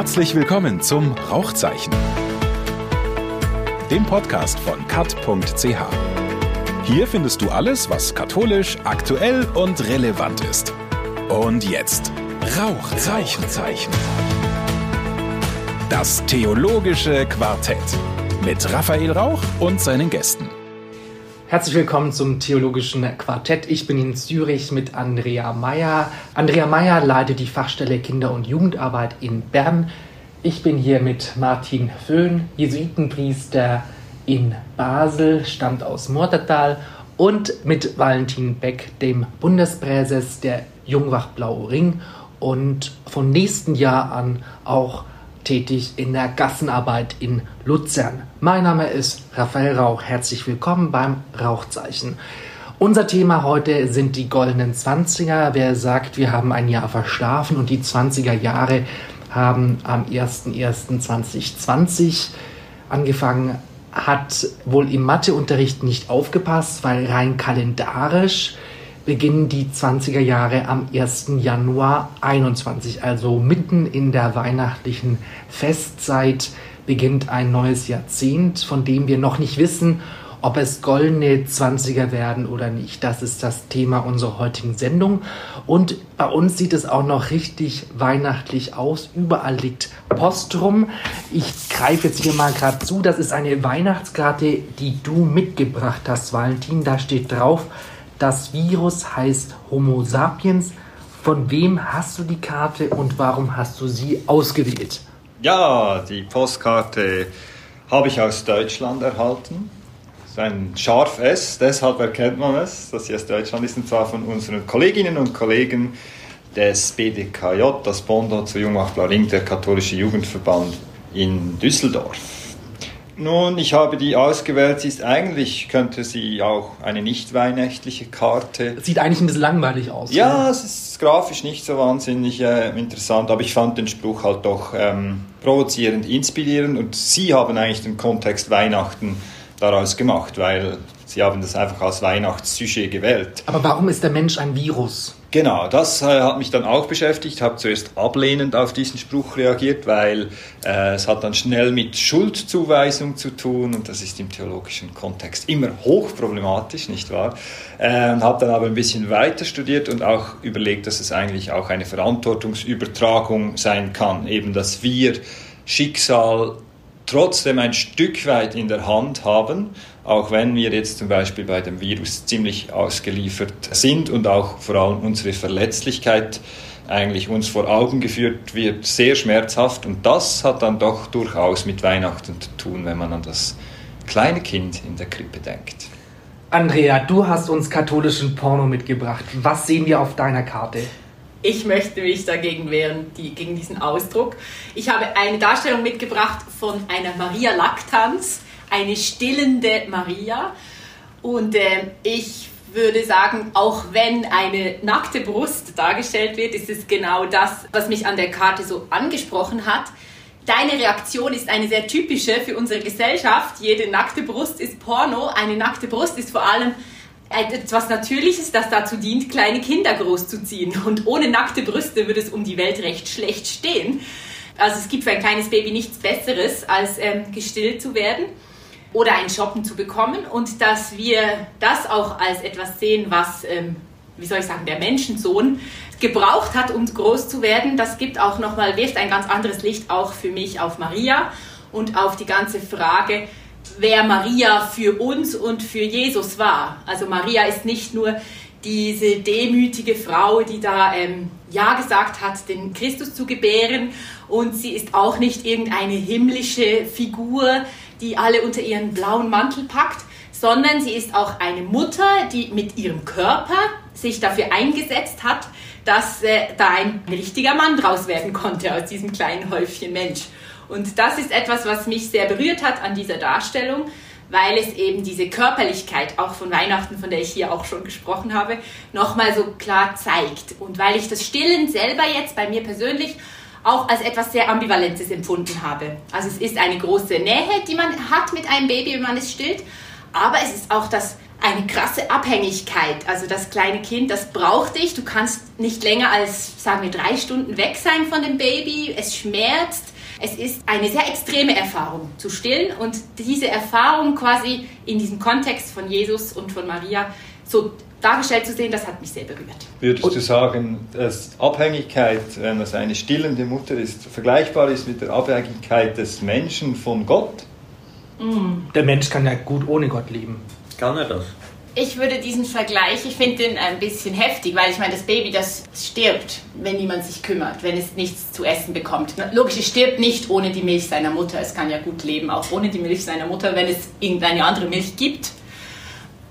Herzlich willkommen zum Rauchzeichen, dem Podcast von kat.ch. Hier findest du alles, was katholisch, aktuell und relevant ist. Und jetzt Rauchzeichen. Rauchzeichen. Das theologische Quartett mit Raphael Rauch und seinen Gästen. Herzlich willkommen zum Theologischen Quartett. Ich bin in Zürich mit Andrea Meyer. Andrea Meyer leitet die Fachstelle Kinder- und Jugendarbeit in Bern. Ich bin hier mit Martin Föhn, Jesuitenpriester in Basel, stammt aus Murtertal und mit Valentin Beck, dem Bundespräses der Jungwach Blau Ring und von nächsten Jahr an auch tätig in der Gassenarbeit in Luzern. Mein Name ist Raphael Rauch. Herzlich willkommen beim Rauchzeichen. Unser Thema heute sind die goldenen Zwanziger. Wer sagt, wir haben ein Jahr verschlafen und die 20er Jahre haben am 01.01.2020 angefangen, hat wohl im Matheunterricht nicht aufgepasst, weil rein kalendarisch beginnen die 20er Jahre am 1. Januar 21, also mitten in der weihnachtlichen Festzeit beginnt ein neues Jahrzehnt, von dem wir noch nicht wissen, ob es goldene 20er werden oder nicht. Das ist das Thema unserer heutigen Sendung. Und bei uns sieht es auch noch richtig weihnachtlich aus. Überall liegt Post rum. Ich greife jetzt hier mal gerade zu. Das ist eine Weihnachtskarte, die du mitgebracht hast, Valentin. Da steht drauf, das Virus heißt Homo sapiens. Von wem hast du die Karte und warum hast du sie ausgewählt? Ja, die Postkarte habe ich aus Deutschland erhalten. Das ist ein scharf S, deshalb erkennt man es, dass sie aus Deutschland ist, und zwar von unseren Kolleginnen und Kollegen des BDKJ, das Bondo zu Jungmacht Blau Ring, der katholische Jugendverband in Düsseldorf. Nun, ich habe die ausgewählt. Sie ist eigentlich, könnte sie auch eine nicht weihnachtliche Karte. Sieht eigentlich ein bisschen langweilig aus. Ja, oder? es ist grafisch nicht so wahnsinnig äh, interessant, aber ich fand den Spruch halt doch ähm, provozierend, inspirierend und Sie haben eigentlich den Kontext Weihnachten daraus gemacht, weil Sie haben das einfach als Weihnachtssujet gewählt. Aber warum ist der Mensch ein Virus? Genau, das äh, hat mich dann auch beschäftigt. Habe zuerst ablehnend auf diesen Spruch reagiert, weil äh, es hat dann schnell mit Schuldzuweisung zu tun und das ist im theologischen Kontext immer hochproblematisch, nicht wahr? Äh, habe dann aber ein bisschen weiter studiert und auch überlegt, dass es eigentlich auch eine Verantwortungsübertragung sein kann, eben dass wir Schicksal trotzdem ein Stück weit in der Hand haben, auch wenn wir jetzt zum Beispiel bei dem Virus ziemlich ausgeliefert sind und auch vor allem unsere Verletzlichkeit eigentlich uns vor Augen geführt wird, sehr schmerzhaft. Und das hat dann doch durchaus mit Weihnachten zu tun, wenn man an das kleine Kind in der Krippe denkt. Andrea, du hast uns katholischen Porno mitgebracht. Was sehen wir auf deiner Karte? Ich möchte mich dagegen wehren, die, gegen diesen Ausdruck. Ich habe eine Darstellung mitgebracht von einer Maria Lactans, eine stillende Maria. Und äh, ich würde sagen, auch wenn eine nackte Brust dargestellt wird, ist es genau das, was mich an der Karte so angesprochen hat. Deine Reaktion ist eine sehr typische für unsere Gesellschaft. Jede nackte Brust ist Porno. Eine nackte Brust ist vor allem etwas Natürliches, das dazu dient, kleine Kinder großzuziehen. Und ohne nackte Brüste würde es um die Welt recht schlecht stehen. Also es gibt für ein kleines Baby nichts Besseres, als ähm, gestillt zu werden oder ein Shoppen zu bekommen. Und dass wir das auch als etwas sehen, was, ähm, wie soll ich sagen, der Menschensohn gebraucht hat, um groß zu werden, das gibt auch nochmal, wirft ein ganz anderes Licht auch für mich auf Maria und auf die ganze Frage, wer Maria für uns und für Jesus war. Also Maria ist nicht nur diese demütige Frau, die da ähm, Ja gesagt hat, den Christus zu gebären. Und sie ist auch nicht irgendeine himmlische Figur, die alle unter ihren blauen Mantel packt, sondern sie ist auch eine Mutter, die mit ihrem Körper sich dafür eingesetzt hat, dass äh, da ein richtiger Mann draus werden konnte aus diesem kleinen Häufchen Mensch. Und das ist etwas, was mich sehr berührt hat an dieser Darstellung, weil es eben diese Körperlichkeit auch von Weihnachten, von der ich hier auch schon gesprochen habe, nochmal so klar zeigt. Und weil ich das Stillen selber jetzt bei mir persönlich auch als etwas sehr Ambivalentes empfunden habe. Also es ist eine große Nähe, die man hat mit einem Baby, wenn man es stillt, aber es ist auch das eine krasse Abhängigkeit. Also das kleine Kind, das braucht dich. Du kannst nicht länger als, sagen wir, drei Stunden weg sein von dem Baby. Es schmerzt. Es ist eine sehr extreme Erfahrung zu stillen und diese Erfahrung quasi in diesem Kontext von Jesus und von Maria so dargestellt zu sehen, das hat mich sehr berührt. Würdest und du sagen, dass Abhängigkeit, wenn es eine stillende Mutter ist, vergleichbar ist mit der Abhängigkeit des Menschen von Gott? Der Mensch kann ja gut ohne Gott leben. Kann er das? Ich würde diesen Vergleich, ich finde den ein bisschen heftig, weil ich meine, das Baby, das stirbt, wenn niemand sich kümmert, wenn es nichts zu essen bekommt. Logisch, es stirbt nicht ohne die Milch seiner Mutter. Es kann ja gut leben, auch ohne die Milch seiner Mutter, wenn es irgendeine andere Milch gibt.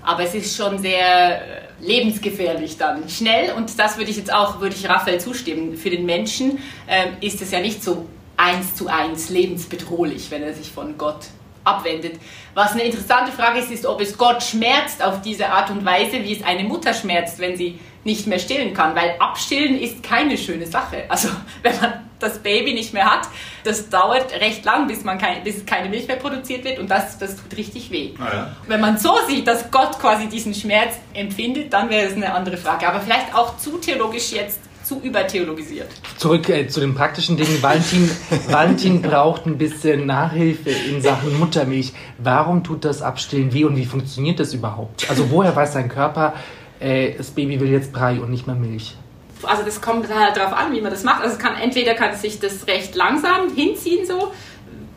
Aber es ist schon sehr lebensgefährlich dann. Schnell, und das würde ich jetzt auch, würde ich Raphael zustimmen, für den Menschen ähm, ist es ja nicht so eins zu eins lebensbedrohlich, wenn er sich von Gott abwendet. Was eine interessante Frage ist, ist, ob es Gott schmerzt auf diese Art und Weise, wie es eine Mutter schmerzt, wenn sie nicht mehr stillen kann. Weil abstillen ist keine schöne Sache. Also wenn man das Baby nicht mehr hat, das dauert recht lang, bis, man kein, bis keine Milch mehr produziert wird und das, das tut richtig weh. Ah ja. Wenn man so sieht, dass Gott quasi diesen Schmerz empfindet, dann wäre es eine andere Frage. Aber vielleicht auch zu theologisch jetzt zu übertheologisiert. Zurück äh, zu den praktischen Dingen. Valentin, Valentin braucht ein bisschen Nachhilfe in Sachen Muttermilch. Warum tut das Abstillen weh und wie funktioniert das überhaupt? Also woher weiß dein Körper, äh, das Baby will jetzt Brei und nicht mehr Milch? Also das kommt halt darauf an, wie man das macht. Also kann, entweder kann sich das recht langsam hinziehen so.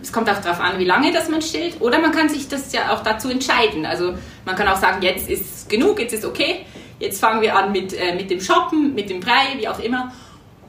Es kommt auch darauf an, wie lange das man stillt. Oder man kann sich das ja auch dazu entscheiden. Also man kann auch sagen, jetzt ist genug, jetzt ist okay jetzt fangen wir an mit, äh, mit dem Shoppen, mit dem Brei, wie auch immer.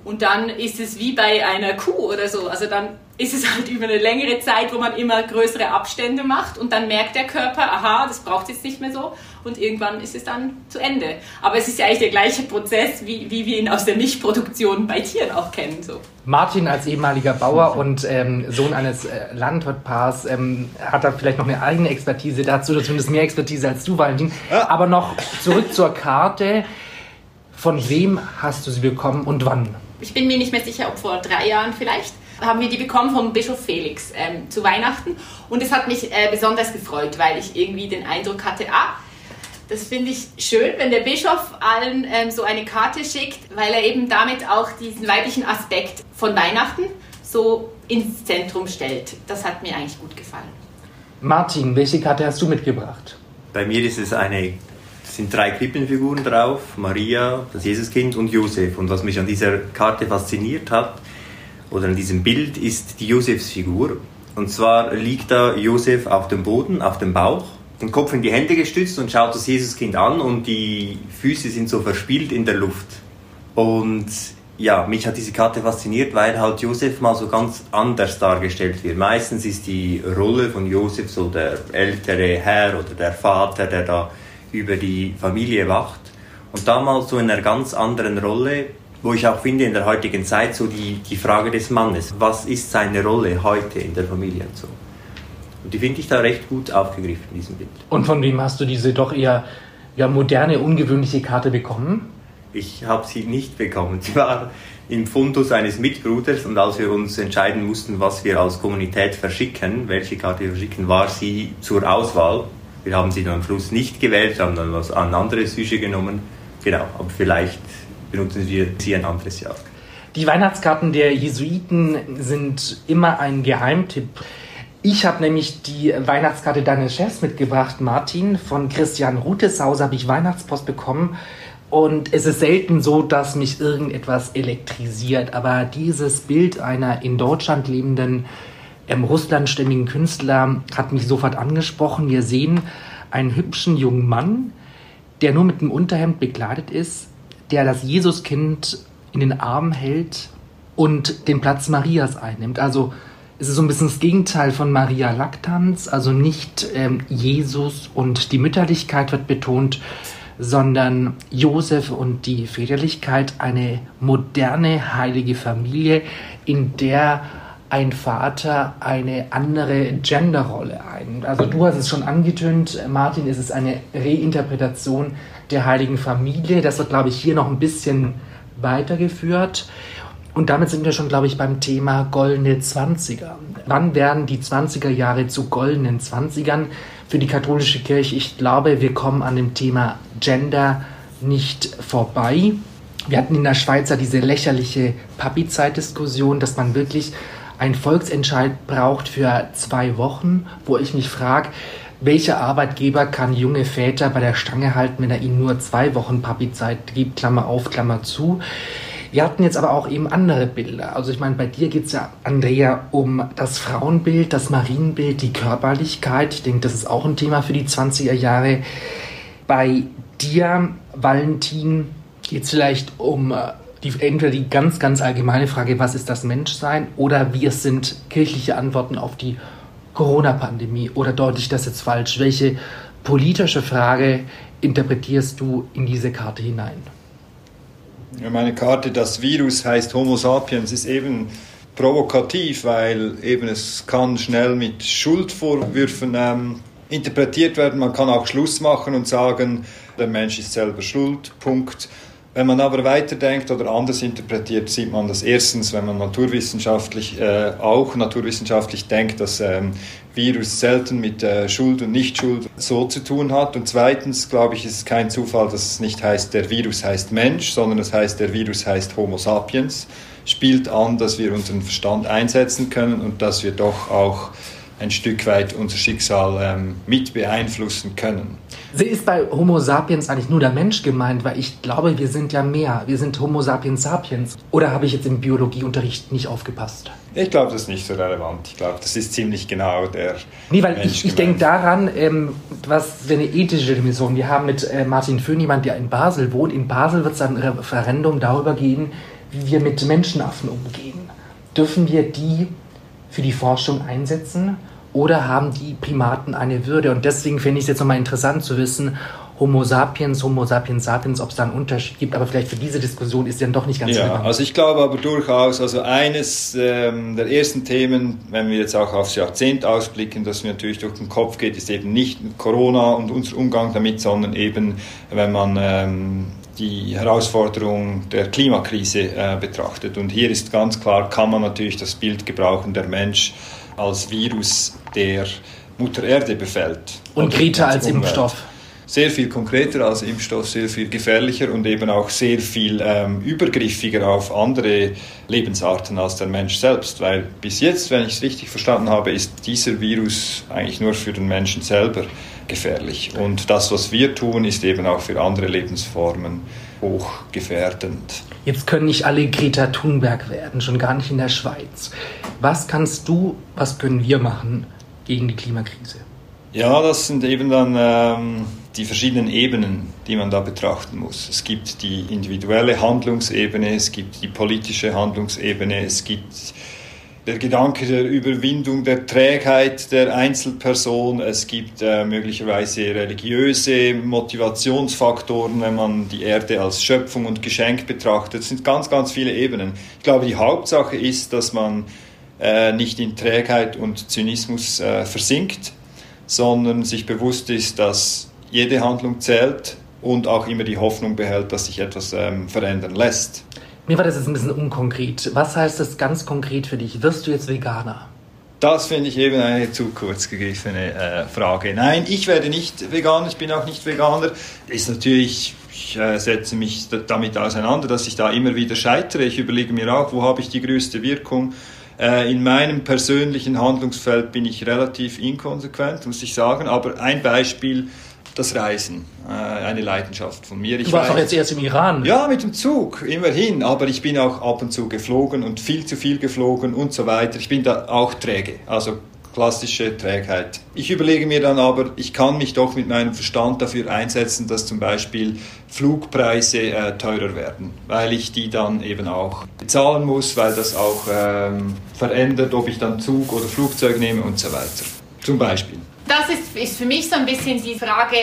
Und dann ist es wie bei einer Kuh oder so. Also dann ist es halt über eine längere Zeit, wo man immer größere Abstände macht und dann merkt der Körper, aha, das braucht jetzt nicht mehr so und irgendwann ist es dann zu Ende. Aber es ist ja eigentlich der gleiche Prozess, wie, wie wir ihn aus der Milchproduktion bei Tieren auch kennen. So. Martin als ehemaliger Bauer und ähm, Sohn eines äh, Landwirtpaars ähm, hat da vielleicht noch eine eigene Expertise dazu, oder zumindest mehr Expertise als du, Valentin. Aber noch zurück zur Karte. Von wem hast du sie bekommen und wann? Ich bin mir nicht mehr sicher, ob vor drei Jahren vielleicht haben wir die bekommen vom Bischof Felix ähm, zu Weihnachten. Und es hat mich äh, besonders gefreut, weil ich irgendwie den Eindruck hatte, ah, das finde ich schön, wenn der Bischof allen ähm, so eine Karte schickt, weil er eben damit auch diesen weiblichen Aspekt von Weihnachten so ins Zentrum stellt. Das hat mir eigentlich gut gefallen. Martin, welche Karte hast du mitgebracht? Bei mir ist es eine, sind drei Krippenfiguren drauf: Maria, das Jesuskind und Josef. Und was mich an dieser Karte fasziniert hat, oder an diesem Bild ist die Josefsfigur. Und zwar liegt da Josef auf dem Boden, auf dem Bauch, den Kopf in die Hände gestützt und schaut das Jesuskind an und die Füße sind so verspielt in der Luft. Und ja, mich hat diese Karte fasziniert, weil halt Josef mal so ganz anders dargestellt wird. Meistens ist die Rolle von Josef so der ältere Herr oder der Vater, der da über die Familie wacht. Und damals so in einer ganz anderen Rolle wo ich auch finde in der heutigen Zeit so die, die Frage des Mannes. Was ist seine Rolle heute in der Familie und so? Und die finde ich da recht gut aufgegriffen in diesem Bild. Und von wem hast du diese doch eher ja, moderne, ungewöhnliche Karte bekommen? Ich habe sie nicht bekommen. Sie war im Fundus eines Mitbruders und als wir uns entscheiden mussten, was wir als Kommunität verschicken, welche Karte wir verschicken, war sie zur Auswahl. Wir haben sie dann am Schluss nicht gewählt, haben dann was, ein anderes Sujet genommen. Genau, aber vielleicht benutzen wir sie ein anderes Jahr. Die Weihnachtskarten der Jesuiten sind immer ein Geheimtipp. Ich habe nämlich die Weihnachtskarte deines Chefs mitgebracht, Martin. Von Christian Ruteshaus habe ich Weihnachtspost bekommen. Und es ist selten so, dass mich irgendetwas elektrisiert. Aber dieses Bild einer in Deutschland lebenden ähm, russlandstämmigen Künstler hat mich sofort angesprochen. Wir sehen einen hübschen jungen Mann, der nur mit dem Unterhemd bekleidet ist, der das Jesuskind in den Arm hält und den Platz Marias einnimmt. Also es ist so ein bisschen das Gegenteil von Maria Lactans, also nicht ähm, Jesus und die Mütterlichkeit wird betont, sondern Josef und die Väterlichkeit, eine moderne heilige Familie, in der ein Vater eine andere Genderrolle einnimmt. Also du hast es schon angetönt, Martin, es ist eine Reinterpretation der heiligen Familie. Das wird, glaube ich, hier noch ein bisschen weitergeführt. Und damit sind wir schon, glaube ich, beim Thema goldene Zwanziger. Wann werden die 20er Jahre zu goldenen Zwanzigern für die katholische Kirche? Ich glaube, wir kommen an dem Thema Gender nicht vorbei. Wir hatten in der Schweiz ja diese lächerliche Papi-Zeit-Diskussion, dass man wirklich einen Volksentscheid braucht für zwei Wochen, wo ich mich frage, welcher Arbeitgeber kann junge Väter bei der Stange halten, wenn er ihnen nur zwei Wochen Papi-Zeit gibt, Klammer auf, Klammer zu. Wir hatten jetzt aber auch eben andere Bilder. Also ich meine, bei dir geht es ja, Andrea, um das Frauenbild, das Marienbild, die Körperlichkeit. Ich denke, das ist auch ein Thema für die 20er Jahre. Bei dir, Valentin, geht es vielleicht um äh, die, entweder die ganz, ganz allgemeine Frage, was ist das Menschsein, oder es sind kirchliche Antworten auf die Corona-Pandemie. Oder deute ich das jetzt falsch? Welche politische Frage interpretierst du in diese Karte hinein? Meine Karte, das Virus heißt Homo sapiens, ist eben provokativ, weil eben es kann schnell mit Schuldvorwürfen ähm, interpretiert werden. Man kann auch Schluss machen und sagen, der Mensch ist selber schuld, Punkt. Wenn man aber weiterdenkt oder anders interpretiert, sieht man das erstens, wenn man naturwissenschaftlich äh, auch naturwissenschaftlich denkt, dass ähm, Virus selten mit äh, Schuld und Nichtschuld so zu tun hat. Und zweitens, glaube ich, ist es kein Zufall, dass es nicht heißt, der Virus heißt Mensch, sondern es heißt, der Virus heißt Homo sapiens. Spielt an, dass wir unseren Verstand einsetzen können und dass wir doch auch ein Stück weit unser Schicksal ähm, mit beeinflussen können. Sie ist bei Homo sapiens eigentlich nur der Mensch gemeint, weil ich glaube, wir sind ja mehr. Wir sind Homo sapiens sapiens. Oder habe ich jetzt im Biologieunterricht nicht aufgepasst? Ich glaube, das ist nicht so relevant. Ich glaube, das ist ziemlich genau der. Nee, weil Mensch ich, ich denke daran, ähm, was für eine ethische Dimension. Wir haben mit äh, Martin Föhn jemand, der in Basel wohnt. In Basel wird es ein Referendum darüber gehen, wie wir mit Menschenaffen umgehen. Dürfen wir die für die Forschung einsetzen? Oder haben die Primaten eine Würde? Und deswegen finde ich es jetzt nochmal interessant zu wissen, Homo sapiens, Homo sapiens sapiens, ob es da einen Unterschied gibt. Aber vielleicht für diese Diskussion ist ja doch nicht ganz Ja, relevant. also ich glaube aber durchaus, also eines ähm, der ersten Themen, wenn wir jetzt auch aufs Jahrzehnt ausblicken, das mir natürlich durch den Kopf geht, ist eben nicht Corona und unser Umgang damit, sondern eben, wenn man ähm, die Herausforderung der Klimakrise äh, betrachtet. Und hier ist ganz klar, kann man natürlich das Bild gebrauchen, der Mensch als Virus, der Mutter Erde befällt. Und Greta als Umwelt. Impfstoff. Sehr viel konkreter als Impfstoff, sehr viel gefährlicher und eben auch sehr viel ähm, übergriffiger auf andere Lebensarten als der Mensch selbst. Weil bis jetzt, wenn ich es richtig verstanden habe, ist dieser Virus eigentlich nur für den Menschen selber gefährlich. Und das, was wir tun, ist eben auch für andere Lebensformen hochgefährdend. Jetzt können nicht alle Greta Thunberg werden, schon gar nicht in der Schweiz. Was kannst du, was können wir machen gegen die Klimakrise? Ja, das sind eben dann ähm, die verschiedenen Ebenen, die man da betrachten muss. Es gibt die individuelle Handlungsebene, es gibt die politische Handlungsebene, es gibt der Gedanke der Überwindung der Trägheit der Einzelperson. Es gibt äh, möglicherweise religiöse Motivationsfaktoren, wenn man die Erde als Schöpfung und Geschenk betrachtet. Es sind ganz, ganz viele Ebenen. Ich glaube, die Hauptsache ist, dass man äh, nicht in Trägheit und Zynismus äh, versinkt, sondern sich bewusst ist, dass jede Handlung zählt und auch immer die Hoffnung behält, dass sich etwas ähm, verändern lässt. Mir war das jetzt ein bisschen unkonkret. Was heißt das ganz konkret für dich? Wirst du jetzt Veganer? Das finde ich eben eine zu kurz gegriffene äh, Frage. Nein, ich werde nicht Veganer, ich bin auch nicht Veganer. Ist natürlich, ich äh, setze mich damit auseinander, dass ich da immer wieder scheitere. Ich überlege mir auch, wo habe ich die größte Wirkung. Äh, in meinem persönlichen Handlungsfeld bin ich relativ inkonsequent, muss ich sagen. Aber ein Beispiel, das Reisen, äh, eine Leidenschaft von mir. Ich du warst doch jetzt erst im Iran. Ja, mit dem Zug, immerhin. Aber ich bin auch ab und zu geflogen und viel zu viel geflogen und so weiter. Ich bin da auch träge, also klassische Trägheit. Ich überlege mir dann aber, ich kann mich doch mit meinem Verstand dafür einsetzen, dass zum Beispiel Flugpreise äh, teurer werden, weil ich die dann eben auch bezahlen muss, weil das auch ähm, verändert, ob ich dann Zug oder Flugzeug nehme und so weiter. Zum Beispiel das ist, ist für mich so ein bisschen die Frage,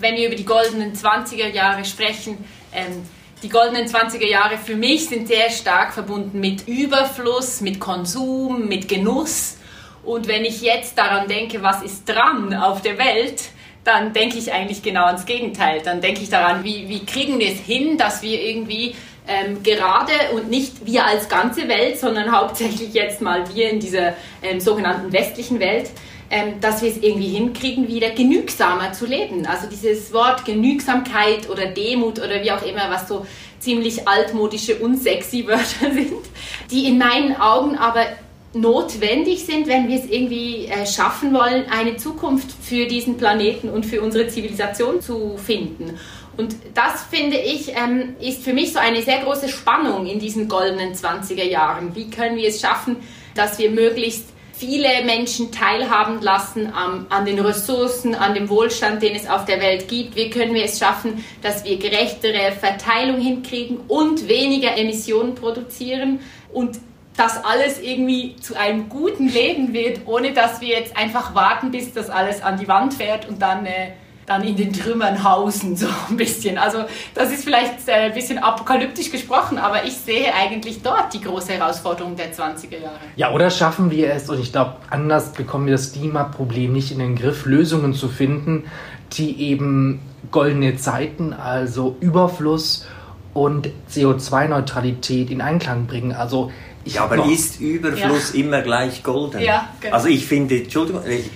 wenn wir über die goldenen 20er Jahre sprechen. Ähm, die goldenen 20er Jahre für mich sind sehr stark verbunden mit Überfluss, mit Konsum, mit Genuss. Und wenn ich jetzt daran denke, was ist dran auf der Welt, dann denke ich eigentlich genau ans Gegenteil. Dann denke ich daran, wie, wie kriegen wir es hin, dass wir irgendwie ähm, gerade und nicht wir als ganze Welt, sondern hauptsächlich jetzt mal wir in dieser ähm, sogenannten westlichen Welt, ähm, dass wir es irgendwie hinkriegen, wieder genügsamer zu leben. Also dieses Wort Genügsamkeit oder Demut oder wie auch immer, was so ziemlich altmodische, unsexy Wörter sind, die in meinen Augen aber notwendig sind, wenn wir es irgendwie äh, schaffen wollen, eine Zukunft für diesen Planeten und für unsere Zivilisation zu finden. Und das, finde ich, ähm, ist für mich so eine sehr große Spannung in diesen goldenen 20er Jahren. Wie können wir es schaffen, dass wir möglichst viele Menschen teilhaben lassen am, an den Ressourcen, an dem Wohlstand, den es auf der Welt gibt? Wie können wir es schaffen, dass wir gerechtere Verteilung hinkriegen und weniger Emissionen produzieren? Und das alles irgendwie zu einem guten Leben wird, ohne dass wir jetzt einfach warten, bis das alles an die Wand fährt und dann, äh, dann in den Trümmern hausen, so ein bisschen. Also das ist vielleicht äh, ein bisschen apokalyptisch gesprochen, aber ich sehe eigentlich dort die große Herausforderung der 20er Jahre. Ja, oder schaffen wir es, und ich glaube, anders bekommen wir das Klimaproblem nicht in den Griff, Lösungen zu finden, die eben goldene Zeiten, also Überfluss und CO2-Neutralität in Einklang bringen. Also ich ja, aber noch, ist Überfluss ja. immer gleich golden? Ja, genau. Also ich finde, Entschuldigung, ich,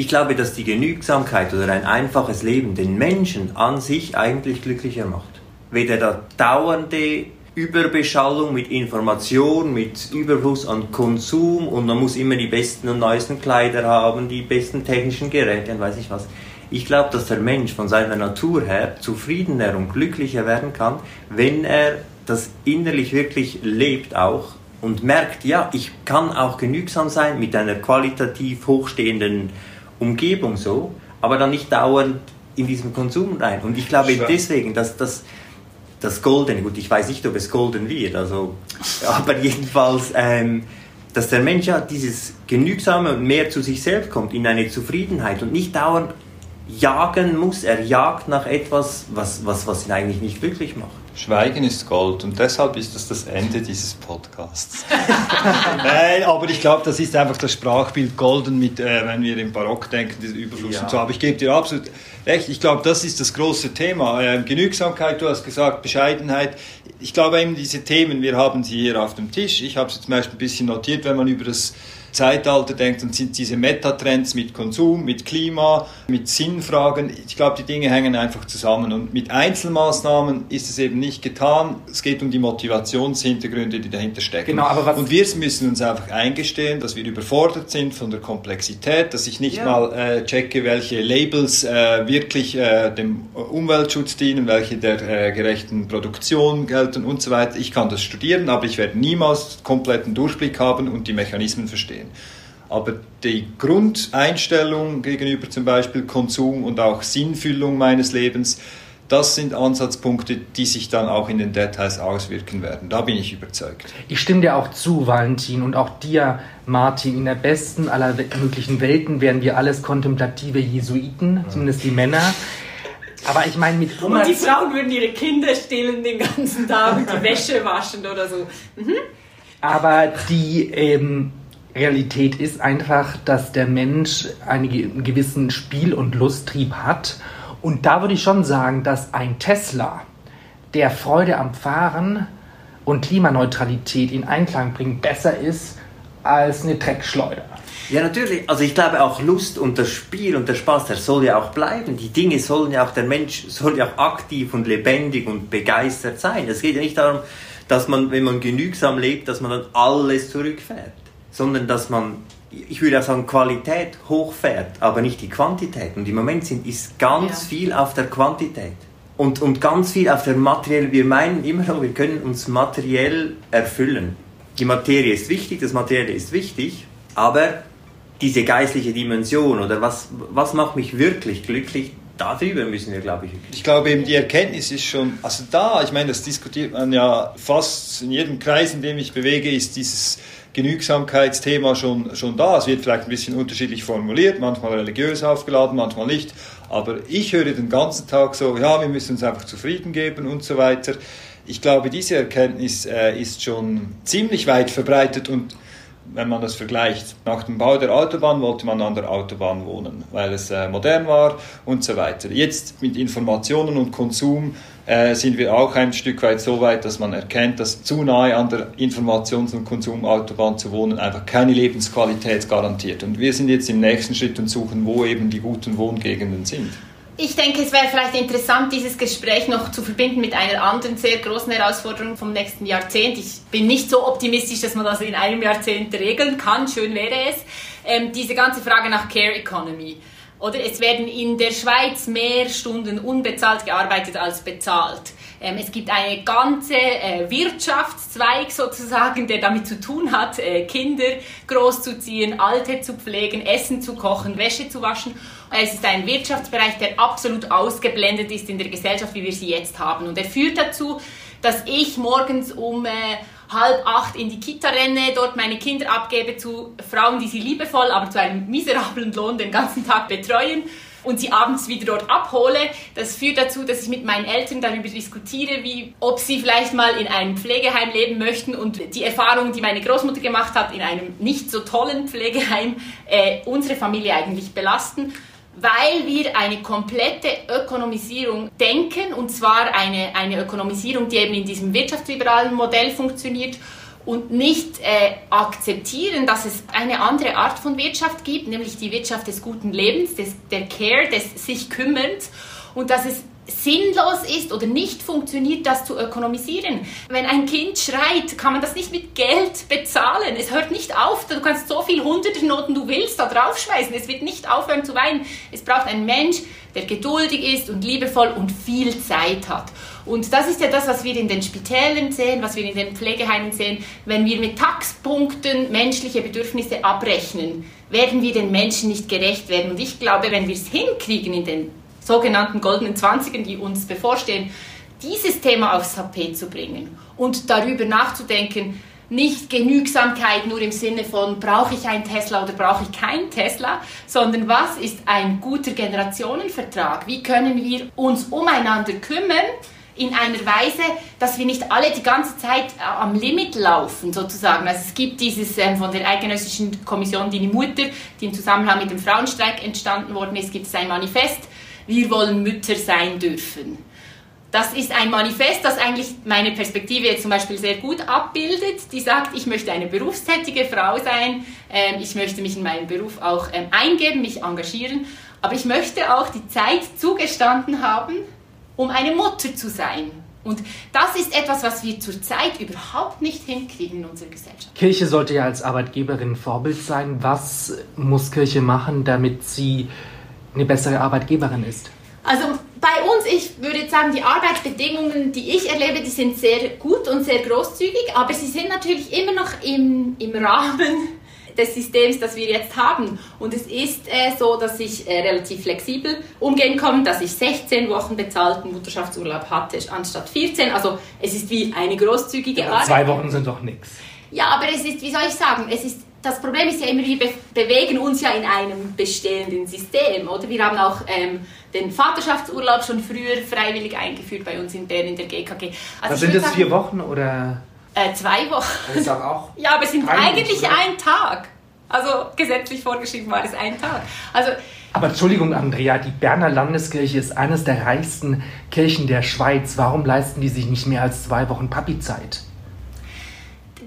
ich glaube, dass die Genügsamkeit oder ein einfaches Leben den Menschen an sich eigentlich glücklicher macht. Weder der dauernde Überbeschallung mit Information, mit Überfluss an Konsum und man muss immer die besten und neuesten Kleider haben, die besten technischen Geräte und weiß ich was. Ich glaube, dass der Mensch von seiner Natur her zufriedener und glücklicher werden kann, wenn er das innerlich wirklich lebt auch und merkt, ja, ich kann auch genügsam sein mit einer qualitativ hochstehenden Umgebung so, aber dann nicht dauernd in diesem Konsum rein. Und ich glaube Schön. deswegen, dass das das Golden, gut, ich weiß nicht, ob es Golden wird, also, aber jedenfalls, ähm, dass der Mensch ja dieses Genügsame und mehr zu sich selbst kommt, in eine Zufriedenheit und nicht dauernd jagen muss. Er jagt nach etwas, was, was, was ihn eigentlich nicht glücklich macht. Schweigen ist Gold und deshalb ist das das Ende dieses Podcasts. Nein, aber ich glaube, das ist einfach das Sprachbild Golden, mit, äh, wenn wir im Barock denken, diesen Überfluss ja. und so. Aber ich gebe dir absolut recht. Ich glaube, das ist das große Thema. Äh, Genügsamkeit, du hast gesagt, Bescheidenheit. Ich glaube eben diese Themen, wir haben sie hier auf dem Tisch. Ich habe es zum Beispiel ein bisschen notiert, wenn man über das Zeitalter denkt, dann sind diese Metatrends mit Konsum, mit Klima, mit Sinnfragen, ich glaube, die Dinge hängen einfach zusammen. Und mit Einzelmaßnahmen ist es eben nicht getan. Es geht um die Motivationshintergründe, die dahinter stecken. Genau, aber was und wir müssen uns einfach eingestehen, dass wir überfordert sind von der Komplexität, dass ich nicht ja. mal äh, checke, welche Labels äh, wirklich äh, dem Umweltschutz dienen, welche der äh, gerechten Produktion gelten und so weiter. Ich kann das studieren, aber ich werde niemals kompletten Durchblick haben und die Mechanismen verstehen sehen. Aber die Grundeinstellung gegenüber zum Beispiel Konsum und auch Sinnfüllung meines Lebens, das sind Ansatzpunkte, die sich dann auch in den Details auswirken werden. Da bin ich überzeugt. Ich stimme dir auch zu, Valentin, und auch dir, Martin. In der besten aller möglichen Welten wären wir alles kontemplative Jesuiten, zumindest die Männer. Aber ich meine, mit Und die Frauen würden ihre Kinder stillen den ganzen Tag und die Wäsche waschen oder so. Mhm. Aber die ähm, Realität ist einfach, dass der Mensch einen gewissen Spiel- und Lusttrieb hat. Und da würde ich schon sagen, dass ein Tesla, der Freude am Fahren und Klimaneutralität in Einklang bringt, besser ist als eine Dreckschleuder. Ja, natürlich. Also ich glaube auch Lust und das Spiel und der Spaß, der soll ja auch bleiben. Die Dinge sollen ja auch, der Mensch soll ja auch aktiv und lebendig und begeistert sein. Es geht ja nicht darum, dass man, wenn man genügsam lebt, dass man dann alles zurückfährt sondern dass man, ich würde auch sagen, Qualität hochfährt, aber nicht die Quantität. Und im Moment sind, ist ganz ja. viel auf der Quantität. Und, und ganz viel auf der materiellen, wir meinen immer noch, wir können uns materiell erfüllen. Die Materie ist wichtig, das Materielle ist wichtig, aber diese geistliche Dimension oder was, was macht mich wirklich glücklich, darüber müssen wir, glaube ich. Ich glaube eben, die Erkenntnis ist schon, also da, ich meine, das diskutiert man ja fast in jedem Kreis, in dem ich bewege, ist dieses Genügsamkeitsthema schon, schon da. Es wird vielleicht ein bisschen unterschiedlich formuliert, manchmal religiös aufgeladen, manchmal nicht. Aber ich höre den ganzen Tag so, ja, wir müssen uns einfach zufrieden geben und so weiter. Ich glaube, diese Erkenntnis äh, ist schon ziemlich weit verbreitet und wenn man das vergleicht. Nach dem Bau der Autobahn wollte man an der Autobahn wohnen, weil es äh, modern war und so weiter. Jetzt mit Informationen und Konsum äh, sind wir auch ein Stück weit so weit, dass man erkennt, dass zu nahe an der Informations- und Konsumautobahn zu wohnen einfach keine Lebensqualität garantiert. Und wir sind jetzt im nächsten Schritt und suchen, wo eben die guten Wohngegenden sind. Ich denke, es wäre vielleicht interessant, dieses Gespräch noch zu verbinden mit einer anderen sehr großen Herausforderung vom nächsten Jahrzehnt. Ich bin nicht so optimistisch, dass man das in einem Jahrzehnt regeln kann. Schön wäre es. Ähm, diese ganze Frage nach Care Economy. Oder es werden in der Schweiz mehr Stunden unbezahlt gearbeitet als bezahlt. Ähm, es gibt eine ganze äh, Wirtschaftszweig sozusagen, der damit zu tun hat, äh, Kinder großzuziehen, Alte zu pflegen, Essen zu kochen, Wäsche zu waschen. Es ist ein Wirtschaftsbereich, der absolut ausgeblendet ist in der Gesellschaft, wie wir sie jetzt haben. Und er führt dazu, dass ich morgens um äh, halb acht in die Kita renne, dort meine Kinder abgebe zu Frauen, die sie liebevoll, aber zu einem miserablen Lohn den ganzen Tag betreuen und sie abends wieder dort abhole. Das führt dazu, dass ich mit meinen Eltern darüber diskutiere, wie, ob sie vielleicht mal in einem Pflegeheim leben möchten und die Erfahrungen, die meine Großmutter gemacht hat, in einem nicht so tollen Pflegeheim, äh, unsere Familie eigentlich belasten weil wir eine komplette Ökonomisierung denken, und zwar eine, eine Ökonomisierung, die eben in diesem wirtschaftsliberalen Modell funktioniert und nicht äh, akzeptieren, dass es eine andere Art von Wirtschaft gibt, nämlich die Wirtschaft des guten Lebens, des, der Care, des sich kümmerns und dass es sinnlos ist oder nicht funktioniert, das zu ökonomisieren. Wenn ein Kind schreit, kann man das nicht mit Geld bezahlen. Es hört nicht auf. Du kannst so viel hunderte Noten du willst da draufschmeißen. Es wird nicht aufhören zu weinen. Es braucht einen Mensch, der geduldig ist und liebevoll und viel Zeit hat. Und das ist ja das, was wir in den Spitälen sehen, was wir in den Pflegeheimen sehen. Wenn wir mit Taxpunkten menschliche Bedürfnisse abrechnen, werden wir den Menschen nicht gerecht werden. Und ich glaube, wenn wir es hinkriegen in den sogenannten goldenen Zwanzigern, die uns bevorstehen, dieses Thema aufs Tapet zu bringen und darüber nachzudenken, nicht Genügsamkeit nur im Sinne von, brauche ich einen Tesla oder brauche ich keinen Tesla, sondern was ist ein guter Generationenvertrag? Wie können wir uns umeinander kümmern in einer Weise, dass wir nicht alle die ganze Zeit äh, am Limit laufen, sozusagen. Also es gibt dieses ähm, von der Eidgenössischen Kommission Die Mutter, die im Zusammenhang mit dem Frauenstreik entstanden worden ist, gibt es ein Manifest, wir wollen Mütter sein dürfen. Das ist ein Manifest, das eigentlich meine Perspektive jetzt zum Beispiel sehr gut abbildet. Die sagt, ich möchte eine berufstätige Frau sein, ähm, ich möchte mich in meinem Beruf auch ähm, eingeben, mich engagieren, aber ich möchte auch die Zeit zugestanden haben, um eine Mutter zu sein. Und das ist etwas, was wir zurzeit überhaupt nicht hinkriegen in unserer Gesellschaft. Kirche sollte ja als Arbeitgeberin Vorbild sein. Was muss Kirche machen, damit sie eine bessere Arbeitgeberin ist? Also bei uns, ich würde sagen, die Arbeitsbedingungen, die ich erlebe, die sind sehr gut und sehr großzügig, aber sie sind natürlich immer noch im, im Rahmen des Systems, das wir jetzt haben. Und es ist äh, so, dass ich äh, relativ flexibel umgehen kann, dass ich 16 Wochen bezahlten Mutterschaftsurlaub hatte anstatt 14. Also es ist wie eine großzügige Arbeit. Zwei Wochen sind doch nichts. Ja, aber es ist, wie soll ich sagen, es ist das Problem ist ja immer, wir be bewegen uns ja in einem bestehenden System, oder? Wir haben auch ähm, den Vaterschaftsurlaub schon früher freiwillig eingeführt bei uns in Bern in der GKG. Also sind es vier Wochen oder? Äh, zwei Wochen. Das ist auch ja, aber es sind eigentlich oder? ein Tag. Also gesetzlich vorgeschrieben war es ein Tag. Also aber Entschuldigung, Andrea, die Berner Landeskirche ist eines der reichsten Kirchen der Schweiz. Warum leisten die sich nicht mehr als zwei Wochen Papi-Zeit?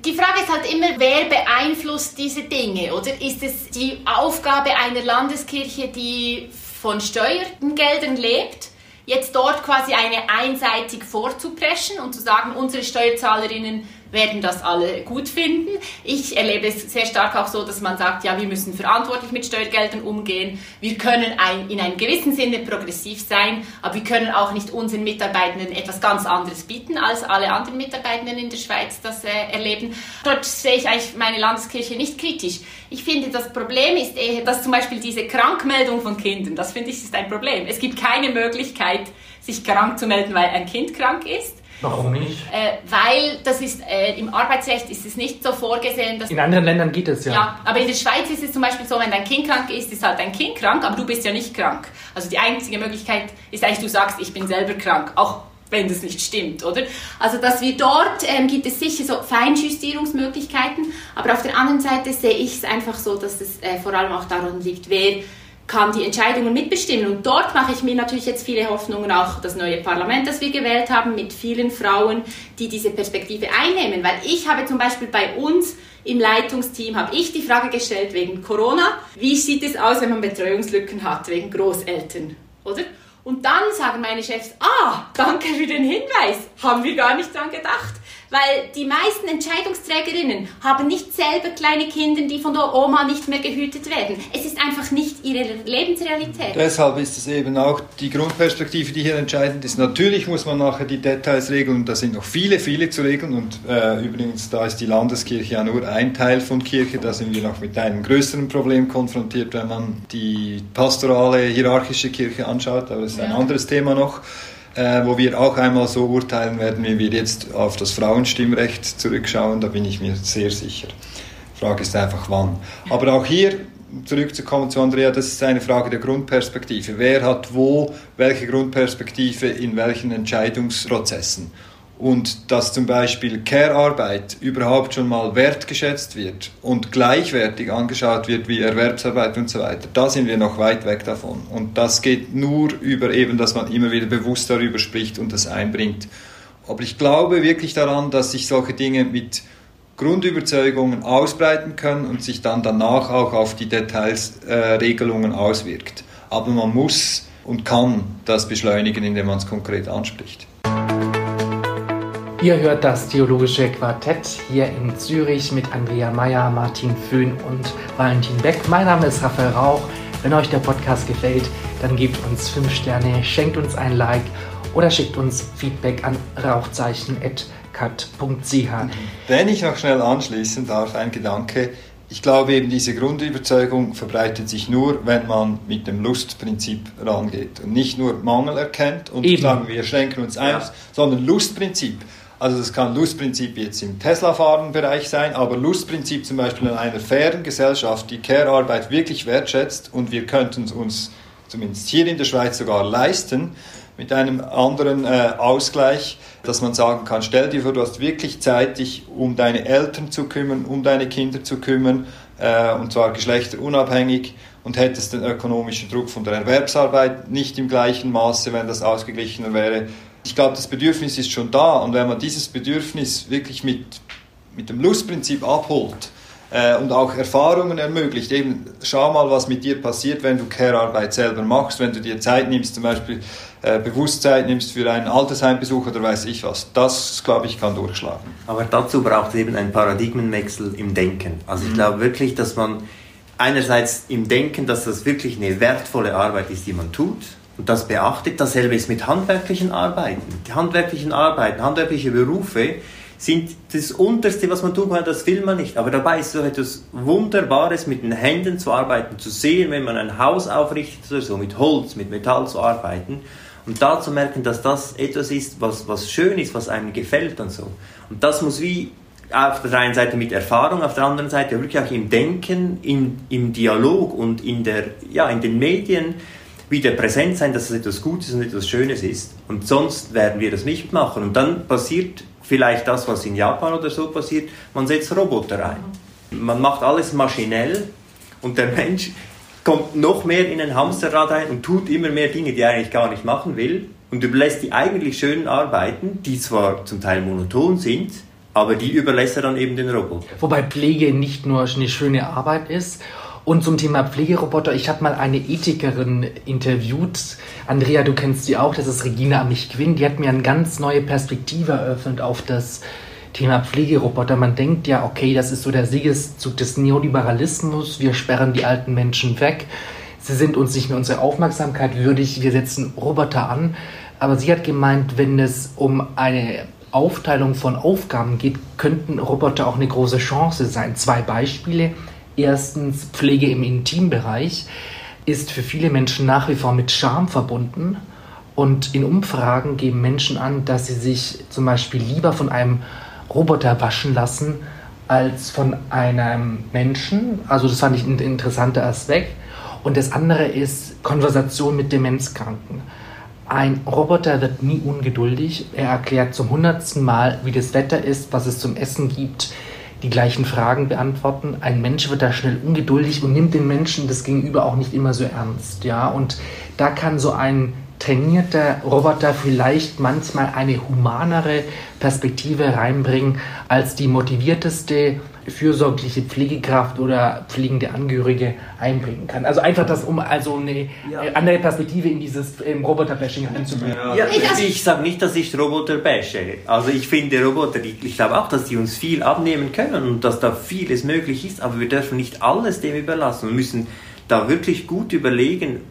die Frage ist halt immer, wer beeinflusst diese Dinge? Oder ist es die Aufgabe einer Landeskirche, die von Steuergeldern lebt, jetzt dort quasi eine einseitig vorzupreschen und zu sagen, unsere Steuerzahlerinnen werden das alle gut finden. Ich erlebe es sehr stark auch so, dass man sagt, ja, wir müssen verantwortlich mit Steuergeldern umgehen. Wir können ein, in einem gewissen Sinne progressiv sein, aber wir können auch nicht unseren Mitarbeitenden etwas ganz anderes bieten, als alle anderen Mitarbeitenden in der Schweiz das äh, erleben. Dort sehe ich eigentlich meine Landeskirche nicht kritisch. Ich finde, das Problem ist eher, dass zum Beispiel diese Krankmeldung von Kindern, das finde ich ist ein Problem. Es gibt keine Möglichkeit, sich krank zu melden, weil ein Kind krank ist. Warum nicht? Äh, weil das ist äh, im Arbeitsrecht ist es nicht so vorgesehen. Dass in anderen Ländern geht es ja. Ja, aber in der Schweiz ist es zum Beispiel so, wenn dein Kind krank ist, ist halt dein Kind krank, aber du bist ja nicht krank. Also die einzige Möglichkeit ist eigentlich, du sagst, ich bin selber krank. Auch wenn das nicht stimmt, oder? Also, dass wir dort, ähm, gibt es sicher so Feinjustierungsmöglichkeiten, aber auf der anderen Seite sehe ich es einfach so, dass es äh, vor allem auch daran liegt, wer kann die Entscheidungen mitbestimmen. Und dort mache ich mir natürlich jetzt viele Hoffnungen, auch das neue Parlament, das wir gewählt haben, mit vielen Frauen, die diese Perspektive einnehmen. Weil ich habe zum Beispiel bei uns im Leitungsteam, habe ich die Frage gestellt wegen Corona, wie sieht es aus, wenn man Betreuungslücken hat wegen Großeltern, oder? Und dann sagen meine Chefs, ah, danke für den Hinweis, haben wir gar nicht dran gedacht weil die meisten Entscheidungsträgerinnen haben nicht selber kleine Kinder, die von der Oma nicht mehr gehütet werden. Es ist einfach nicht ihre Lebensrealität. Deshalb ist es eben auch die Grundperspektive, die hier entscheidend ist. Natürlich muss man nachher die Details regeln und da sind noch viele, viele zu regeln und äh, übrigens, da ist die Landeskirche ja nur ein Teil von Kirche, da sind wir noch mit einem größeren Problem konfrontiert, wenn man die pastorale, hierarchische Kirche anschaut, aber das ist ein ja. anderes Thema noch äh, wo wir auch einmal so urteilen werden, wie wir jetzt auf das Frauenstimmrecht zurückschauen, da bin ich mir sehr sicher. Die Frage ist einfach wann. Aber auch hier zurückzukommen zu Andrea, das ist eine Frage der Grundperspektive. Wer hat wo welche Grundperspektive in welchen Entscheidungsprozessen? Und dass zum Beispiel Care-Arbeit überhaupt schon mal wertgeschätzt wird und gleichwertig angeschaut wird wie Erwerbsarbeit und so weiter, da sind wir noch weit weg davon. Und das geht nur über eben, dass man immer wieder bewusst darüber spricht und das einbringt. Aber ich glaube wirklich daran, dass sich solche Dinge mit Grundüberzeugungen ausbreiten können und sich dann danach auch auf die Details äh, auswirkt. Aber man muss und kann das beschleunigen, indem man es konkret anspricht. Ihr hört das Theologische Quartett hier in Zürich mit Andrea Meyer, Martin Föhn und Valentin Beck. Mein Name ist Raphael Rauch. Wenn euch der Podcast gefällt, dann gebt uns 5 Sterne, schenkt uns ein Like oder schickt uns Feedback an rauchzeichen.cut.ch. Wenn ich noch schnell anschließen darf, ein Gedanke. Ich glaube eben, diese Grundüberzeugung verbreitet sich nur, wenn man mit dem Lustprinzip rangeht und nicht nur Mangel erkennt und eben. sagen, wir schränken uns ein, ja. sondern Lustprinzip. Also das kann Lustprinzip jetzt im Tesla-Fahren-Bereich sein, aber Lustprinzip zum Beispiel in einer fairen Gesellschaft, die Care-Arbeit wirklich wertschätzt und wir könnten es uns zumindest hier in der Schweiz sogar leisten, mit einem anderen äh, Ausgleich, dass man sagen kann, stell dir vor, du hast wirklich Zeit, dich um deine Eltern zu kümmern, um deine Kinder zu kümmern, äh, und zwar geschlechterunabhängig und hättest den ökonomischen Druck von der Erwerbsarbeit nicht im gleichen Maße, wenn das ausgeglichener wäre, ich glaube, das Bedürfnis ist schon da und wenn man dieses Bedürfnis wirklich mit, mit dem Lustprinzip abholt äh, und auch Erfahrungen ermöglicht, eben schau mal, was mit dir passiert, wenn du Care-Arbeit selber machst, wenn du dir Zeit nimmst, zum Beispiel äh, Bewusstsein nimmst für einen Altersheimbesuch oder weiß ich was. Das, glaube ich, kann durchschlagen. Aber dazu braucht es eben einen Paradigmenwechsel im Denken. Also ich mhm. glaube wirklich, dass man einerseits im Denken, dass das wirklich eine wertvolle Arbeit ist, die man tut, und das beachtet. Dasselbe ist mit handwerklichen Arbeiten. Die handwerklichen Arbeiten, handwerkliche Berufe sind das Unterste, was man tun kann, das will man nicht. Aber dabei ist so etwas Wunderbares, mit den Händen zu arbeiten, zu sehen, wenn man ein Haus aufrichtet oder so, mit Holz, mit Metall zu arbeiten. Und da zu merken, dass das etwas ist, was, was schön ist, was einem gefällt und so. Und das muss wie auf der einen Seite mit Erfahrung, auf der anderen Seite wirklich auch im Denken, im, im Dialog und in, der, ja, in den Medien wieder präsent sein, dass es etwas Gutes und etwas Schönes ist. Und sonst werden wir das nicht machen. Und dann passiert vielleicht das, was in Japan oder so passiert, man setzt Roboter ein. Man macht alles maschinell und der Mensch kommt noch mehr in ein Hamsterrad ein und tut immer mehr Dinge, die er eigentlich gar nicht machen will und überlässt die eigentlich schönen Arbeiten, die zwar zum Teil monoton sind, aber die überlässt er dann eben den Roboter. Wobei Pflege nicht nur eine schöne Arbeit ist und zum Thema Pflegeroboter, ich habe mal eine Ethikerin interviewt. Andrea, du kennst sie auch, das ist Regina Amich-Quinn. Die hat mir eine ganz neue Perspektive eröffnet auf das Thema Pflegeroboter. Man denkt ja, okay, das ist so der Siegeszug des Neoliberalismus. Wir sperren die alten Menschen weg. Sie sind uns nicht mehr unsere Aufmerksamkeit würdig. Wir setzen Roboter an. Aber sie hat gemeint, wenn es um eine Aufteilung von Aufgaben geht, könnten Roboter auch eine große Chance sein. Zwei Beispiele. Erstens, Pflege im Intimbereich ist für viele Menschen nach wie vor mit Scham verbunden. Und in Umfragen geben Menschen an, dass sie sich zum Beispiel lieber von einem Roboter waschen lassen als von einem Menschen. Also das fand ich ein interessanter Aspekt. Und das andere ist Konversation mit Demenzkranken. Ein Roboter wird nie ungeduldig. Er erklärt zum hundertsten Mal, wie das Wetter ist, was es zum Essen gibt, die gleichen Fragen beantworten. Ein Mensch wird da schnell ungeduldig und nimmt den Menschen das Gegenüber auch nicht immer so ernst. Ja, und da kann so ein trainierter Roboter vielleicht manchmal eine humanere Perspektive reinbringen als die motivierteste fürsorgliche Pflegekraft oder pflegende Angehörige einbringen kann. Also einfach das, um also eine ja. andere Perspektive in dieses ähm, Roboter-Bashing einzubringen. Ja, ja, ich sage nicht, dass ich Roboter bashe. Also ich finde Roboter, ich glaube auch, dass die uns viel abnehmen können und dass da vieles möglich ist, aber wir dürfen nicht alles dem überlassen. Wir müssen da wirklich gut überlegen,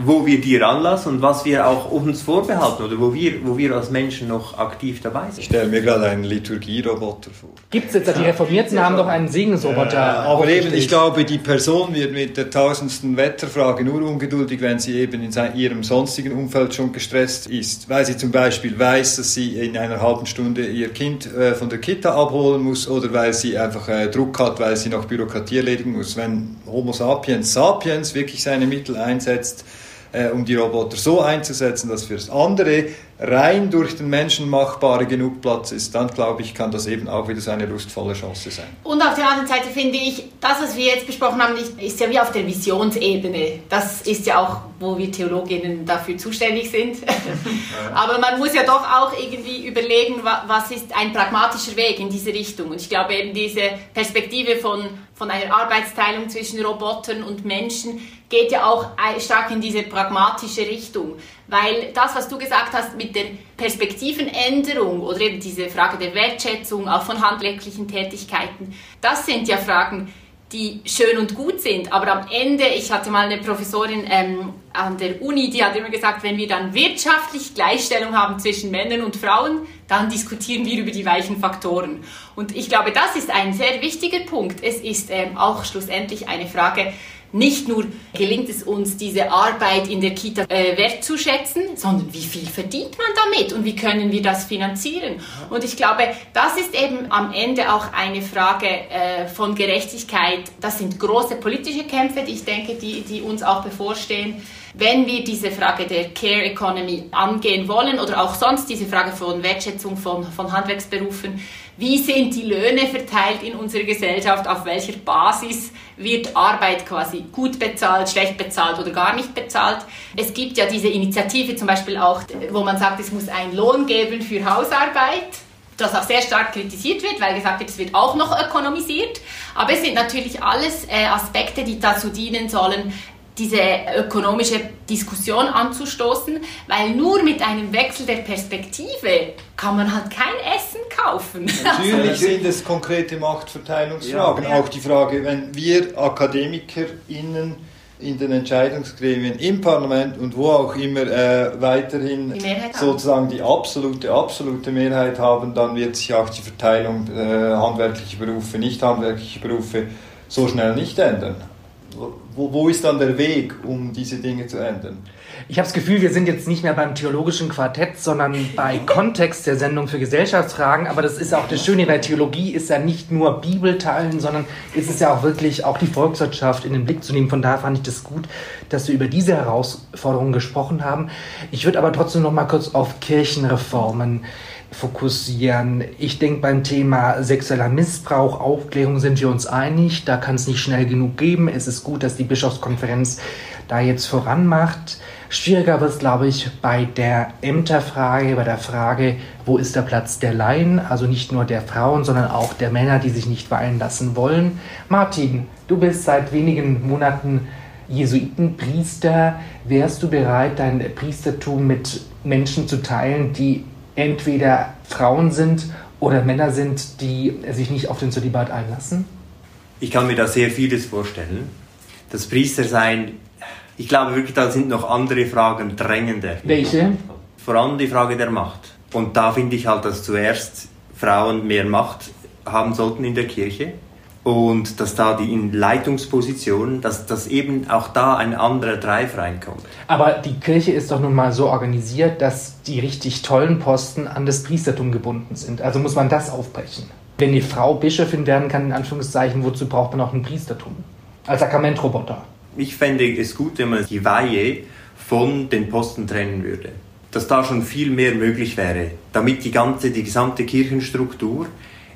wo wir die ranlassen und was wir auch uns vorbehalten oder wo wir, wo wir als Menschen noch aktiv dabei sind. Ich stelle mir gerade einen Liturgieroboter vor. Gibt es jetzt, die Reformierten haben doch einen Segensroboter. Ja, aber eben, ich glaube, die Person wird mit der tausendsten Wetterfrage nur ungeduldig, wenn sie eben in ihrem sonstigen Umfeld schon gestresst ist. Weil sie zum Beispiel weiß, dass sie in einer halben Stunde ihr Kind äh, von der Kita abholen muss oder weil sie einfach äh, Druck hat, weil sie noch Bürokratie erledigen muss. Wenn Homo sapiens sapiens wirklich seine Mittel einsetzt, äh, um die Roboter so einzusetzen, dass für das andere rein durch den Menschen machbare genug Platz ist, dann glaube ich, kann das eben auch wieder so eine lustvolle Chance sein. Und auf der anderen Seite finde ich, das, was wir jetzt besprochen haben, ist ja wie auf der Visionsebene. Das ist ja auch, wo wir Theologinnen dafür zuständig sind. Aber man muss ja doch auch irgendwie überlegen, was ist ein pragmatischer Weg in diese Richtung. Und ich glaube eben diese Perspektive von, von einer Arbeitsteilung zwischen Robotern und Menschen geht ja auch stark in diese pragmatische Richtung. Weil das, was du gesagt hast mit der Perspektivenänderung oder eben diese Frage der Wertschätzung auch von handwerklichen Tätigkeiten, das sind ja Fragen, die schön und gut sind. Aber am Ende, ich hatte mal eine Professorin ähm, an der Uni, die hat immer gesagt, wenn wir dann wirtschaftlich Gleichstellung haben zwischen Männern und Frauen, dann diskutieren wir über die weichen Faktoren. Und ich glaube, das ist ein sehr wichtiger Punkt. Es ist ähm, auch schlussendlich eine Frage, nicht nur gelingt es uns, diese Arbeit in der Kita äh, wertzuschätzen, sondern wie viel verdient man damit und wie können wir das finanzieren? Und ich glaube, das ist eben am Ende auch eine Frage äh, von Gerechtigkeit. Das sind große politische Kämpfe, die ich denke, die, die uns auch bevorstehen. Wenn wir diese Frage der Care Economy angehen wollen oder auch sonst diese Frage von Wertschätzung von, von Handwerksberufen, wie sind die Löhne verteilt in unserer Gesellschaft, auf welcher Basis wird Arbeit quasi gut bezahlt, schlecht bezahlt oder gar nicht bezahlt. Es gibt ja diese Initiative zum Beispiel auch, wo man sagt, es muss einen Lohn geben für Hausarbeit das auch sehr stark kritisiert wird, weil gesagt wird, es wird auch noch ökonomisiert. Aber es sind natürlich alles äh, Aspekte, die dazu dienen sollen, diese ökonomische Diskussion anzustoßen, weil nur mit einem Wechsel der Perspektive kann man halt kein Essen kaufen. Natürlich sind es konkrete Machtverteilungsfragen. Ja. Auch die Frage, wenn wir AkademikerInnen in den Entscheidungsgremien im Parlament und wo auch immer äh, weiterhin die sozusagen die absolute, absolute Mehrheit haben, dann wird sich auch die Verteilung äh, handwerkliche Berufe, nicht handwerkliche Berufe so schnell nicht ändern wo, wo ist dann der Weg, um diese Dinge zu ändern? Ich habe das Gefühl, wir sind jetzt nicht mehr beim theologischen Quartett, sondern bei Kontext der Sendung für Gesellschaftsfragen. Aber das ist auch das Schöne, weil Theologie ist ja nicht nur Bibelteilen, sondern es ist ja auch wirklich auch die Volkswirtschaft in den Blick zu nehmen. Von daher fand ich das gut, dass wir über diese Herausforderungen gesprochen haben. Ich würde aber trotzdem noch mal kurz auf Kirchenreformen fokussieren. Ich denke, beim Thema sexueller Missbrauch, Aufklärung sind wir uns einig. Da kann es nicht schnell genug geben. Es ist gut, dass die Bischofskonferenz da jetzt voranmacht. Schwieriger wird es, glaube ich, bei der Ämterfrage, bei der Frage, wo ist der Platz der Laien, also nicht nur der Frauen, sondern auch der Männer, die sich nicht weihen lassen wollen. Martin, du bist seit wenigen Monaten Jesuitenpriester. Wärst du bereit, dein Priestertum mit Menschen zu teilen, die entweder Frauen sind oder Männer sind, die sich nicht auf den Zölibat einlassen? Ich kann mir da sehr vieles vorstellen. Das Priestersein, ich glaube wirklich, da sind noch andere Fragen drängender. Welche? Vor allem die Frage der Macht. Und da finde ich halt, dass zuerst Frauen mehr Macht haben sollten in der Kirche und dass da die in Leitungspositionen, dass, dass eben auch da ein anderer Drive reinkommt. Aber die Kirche ist doch nun mal so organisiert, dass die richtig tollen Posten an das Priestertum gebunden sind. Also muss man das aufbrechen. Wenn die Frau Bischöfin werden kann, in Anführungszeichen, wozu braucht man auch ein Priestertum? Als Sakramentroboter. Ich fände es gut, wenn man die Weihe von den Posten trennen würde. dass da schon viel mehr möglich wäre, damit die ganze, die gesamte Kirchenstruktur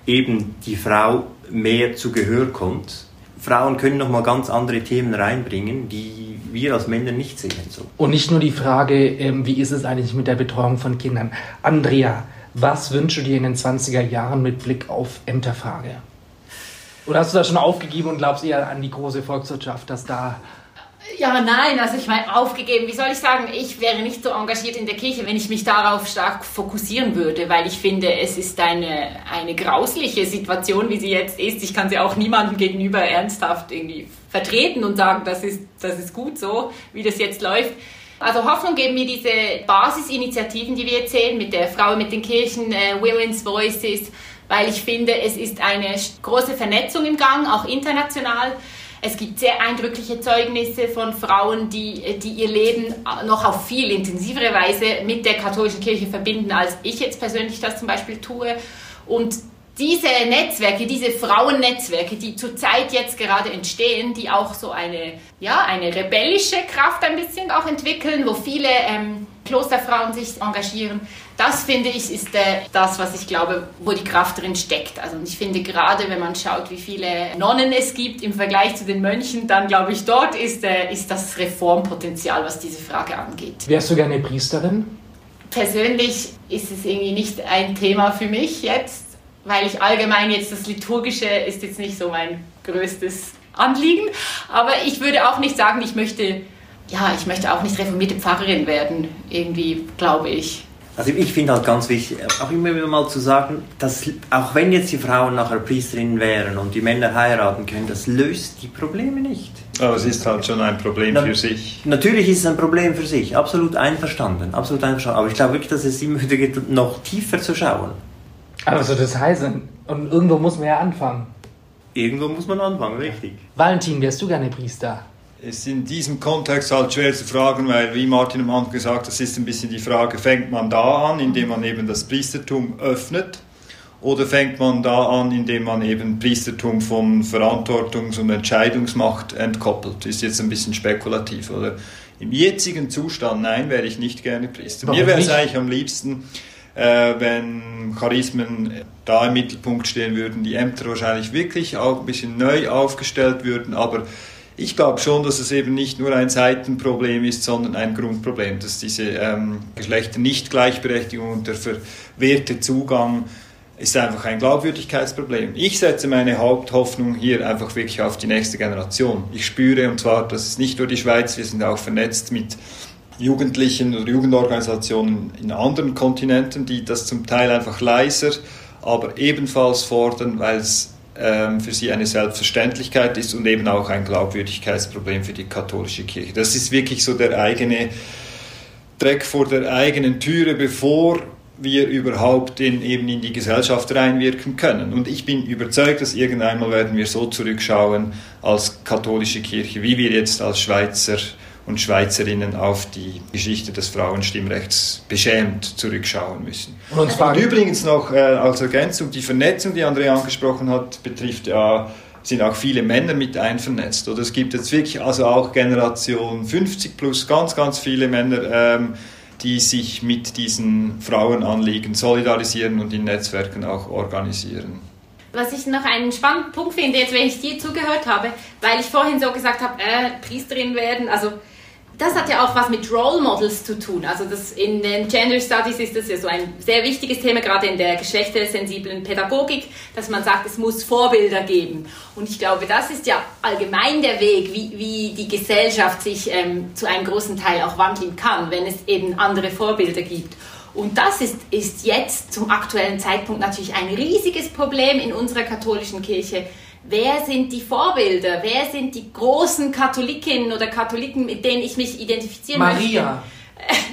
eben die Frau mehr zu Gehör kommt. Frauen können nochmal ganz andere Themen reinbringen, die wir als Männer nicht sehen. So. Und nicht nur die Frage, ähm, wie ist es eigentlich mit der Betreuung von Kindern? Andrea, was wünschst du dir in den 20er Jahren mit Blick auf Ämterfrage? Oder hast du das schon aufgegeben und glaubst eher an die große Volkswirtschaft, dass da ja, nein, also ich meine, aufgegeben, wie soll ich sagen, ich wäre nicht so engagiert in der Kirche, wenn ich mich darauf stark fokussieren würde, weil ich finde, es ist eine, eine grausliche Situation, wie sie jetzt ist. Ich kann sie auch niemandem gegenüber ernsthaft irgendwie vertreten und sagen, das ist, das ist gut so, wie das jetzt läuft. Also Hoffnung geben mir diese Basisinitiativen, die wir jetzt sehen, mit der Frau mit den Kirchen, äh, Women's Voices, weil ich finde, es ist eine große Vernetzung im Gang, auch international. Es gibt sehr eindrückliche Zeugnisse von Frauen, die, die ihr Leben noch auf viel intensivere Weise mit der katholischen Kirche verbinden, als ich jetzt persönlich das zum Beispiel tue. Und diese Netzwerke, diese Frauennetzwerke, die zurzeit jetzt gerade entstehen, die auch so eine, ja, eine rebellische Kraft ein bisschen auch entwickeln, wo viele ähm, Klosterfrauen sich engagieren, das finde ich ist äh, das, was ich glaube, wo die Kraft drin steckt. Also ich finde gerade, wenn man schaut, wie viele Nonnen es gibt im Vergleich zu den Mönchen, dann glaube ich, dort ist, äh, ist das Reformpotenzial, was diese Frage angeht. Wärst du gerne Priesterin? Persönlich ist es irgendwie nicht ein Thema für mich jetzt, weil ich allgemein jetzt das Liturgische ist jetzt nicht so mein größtes Anliegen. Aber ich würde auch nicht sagen, ich möchte, ja, ich möchte auch nicht reformierte Pfarrerin werden, irgendwie, glaube ich. Also ich finde halt ganz wichtig, auch immer wieder mal zu sagen, dass auch wenn jetzt die Frauen nachher Priesterinnen wären und die Männer heiraten können, das löst die Probleme nicht. Aber es ist halt schon ein Problem Na, für sich. Natürlich ist es ein Problem für sich, absolut einverstanden, absolut einverstanden. Aber ich glaube wirklich, dass es immer wieder geht, noch tiefer zu schauen. Also das heißt, und irgendwo muss man ja anfangen. Irgendwo muss man anfangen, richtig. Valentin, wärst du gerne Priester? Ist in diesem Kontext halt schwer zu fragen, weil, wie Martin am Anfang gesagt das ist ein bisschen die Frage, fängt man da an, indem man eben das Priestertum öffnet, oder fängt man da an, indem man eben Priestertum von Verantwortungs- und Entscheidungsmacht entkoppelt? Ist jetzt ein bisschen spekulativ, oder? Im jetzigen Zustand, nein, wäre ich nicht gerne Priester. Warum Mir wäre es eigentlich am liebsten, äh, wenn Charismen da im Mittelpunkt stehen würden, die Ämter wahrscheinlich wirklich auch ein bisschen neu aufgestellt würden, aber ich glaube schon, dass es eben nicht nur ein Seitenproblem ist, sondern ein Grundproblem, dass diese ähm, Geschlechter-Nicht-Gleichberechtigung und der verwehrte Zugang ist einfach ein Glaubwürdigkeitsproblem. Ich setze meine Haupthoffnung hier einfach wirklich auf die nächste Generation. Ich spüre, und zwar, das ist nicht nur die Schweiz, wir sind auch vernetzt mit Jugendlichen oder Jugendorganisationen in anderen Kontinenten, die das zum Teil einfach leiser, aber ebenfalls fordern, weil es für sie eine Selbstverständlichkeit ist und eben auch ein Glaubwürdigkeitsproblem für die katholische Kirche. Das ist wirklich so der eigene Dreck vor der eigenen Türe, bevor wir überhaupt in, eben in die Gesellschaft reinwirken können. Und ich bin überzeugt, dass irgendwann mal werden wir so zurückschauen als katholische Kirche, wie wir jetzt als Schweizer und Schweizerinnen auf die Geschichte des Frauenstimmrechts beschämt zurückschauen müssen. Und, und übrigens noch äh, als Ergänzung, die Vernetzung, die Andrea angesprochen hat, betrifft ja sind auch viele Männer mit einvernetzt. Oder es gibt jetzt wirklich also auch Generation 50 plus ganz, ganz viele Männer, ähm, die sich mit diesen Frauenanliegen solidarisieren und in Netzwerken auch organisieren. Was ich noch einen spannenden Punkt finde, jetzt wenn ich dir zugehört habe, weil ich vorhin so gesagt habe, äh, Priesterin werden, also das hat ja auch was mit Role Models zu tun. Also das in den Gender Studies ist das ja so ein sehr wichtiges Thema, gerade in der geschlechtersensiblen Pädagogik, dass man sagt, es muss Vorbilder geben. Und ich glaube, das ist ja allgemein der Weg, wie, wie die Gesellschaft sich ähm, zu einem großen Teil auch wandeln kann, wenn es eben andere Vorbilder gibt. Und das ist, ist jetzt zum aktuellen Zeitpunkt natürlich ein riesiges Problem in unserer katholischen Kirche, wer sind die Vorbilder, wer sind die großen Katholikinnen oder Katholiken, mit denen ich mich identifizieren Maria. möchte. Maria.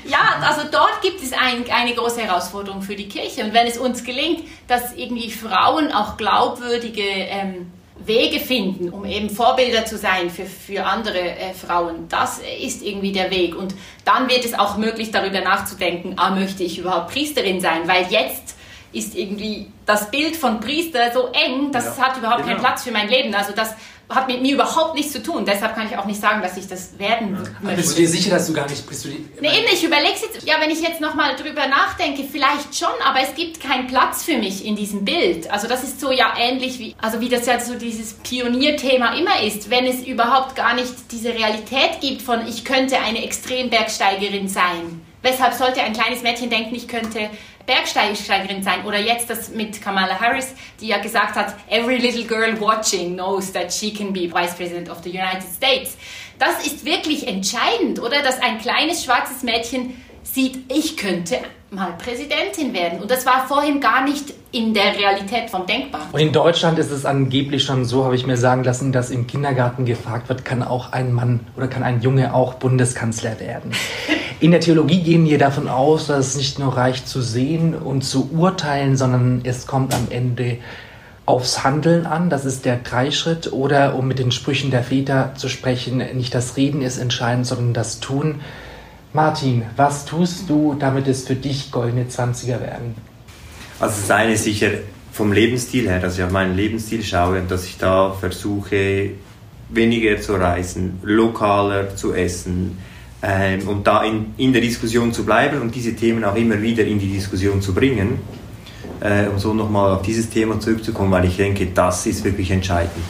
Ja, also dort gibt es ein, eine große Herausforderung für die Kirche. Und wenn es uns gelingt, dass irgendwie Frauen auch glaubwürdige ähm, Wege finden, um eben Vorbilder zu sein für, für andere äh, Frauen, das ist irgendwie der Weg. Und dann wird es auch möglich, darüber nachzudenken, ah, möchte ich überhaupt Priesterin sein? Weil jetzt ist irgendwie das Bild von Priester so eng, das ja. hat überhaupt genau. keinen Platz für mein Leben. Also das hat mit mir überhaupt nichts zu tun. Deshalb kann ich auch nicht sagen, dass ich das werden ja. möchte. Bist du dir sicher, dass du gar nicht bist? Du die, nee, eben, ich überlege jetzt, ja, wenn ich jetzt nochmal drüber nachdenke, vielleicht schon, aber es gibt keinen Platz für mich in diesem Bild. Also das ist so ja ähnlich wie, also wie das ja so dieses Pionierthema immer ist, wenn es überhaupt gar nicht diese Realität gibt von, ich könnte eine Extrembergsteigerin sein. Weshalb sollte ein kleines Mädchen denken, ich könnte Bergsteigerin sein. Oder jetzt das mit Kamala Harris, die ja gesagt hat, every little girl watching knows that she can be Vice President of the United States. Das ist wirklich entscheidend, oder? Dass ein kleines schwarzes Mädchen sieht, ich könnte mal Präsidentin werden. Und das war vorhin gar nicht in der Realität vom Denkbar. Und in Deutschland ist es angeblich schon so, habe ich mir sagen lassen, dass im Kindergarten gefragt wird, kann auch ein Mann oder kann ein Junge auch Bundeskanzler werden. In der Theologie gehen wir davon aus, dass es nicht nur reicht zu sehen und zu urteilen, sondern es kommt am Ende aufs Handeln an. Das ist der Dreischritt. Oder um mit den Sprüchen der Väter zu sprechen, nicht das Reden ist entscheidend, sondern das Tun. Martin, was tust du, damit es für dich goldene Zwanziger werden? Also das eine ist sicher vom Lebensstil her, dass ich auf meinen Lebensstil schaue und dass ich da versuche, weniger zu reisen, lokaler zu essen ähm, und da in, in der Diskussion zu bleiben und diese Themen auch immer wieder in die Diskussion zu bringen, äh, um so nochmal auf dieses Thema zurückzukommen, weil ich denke, das ist wirklich entscheidend.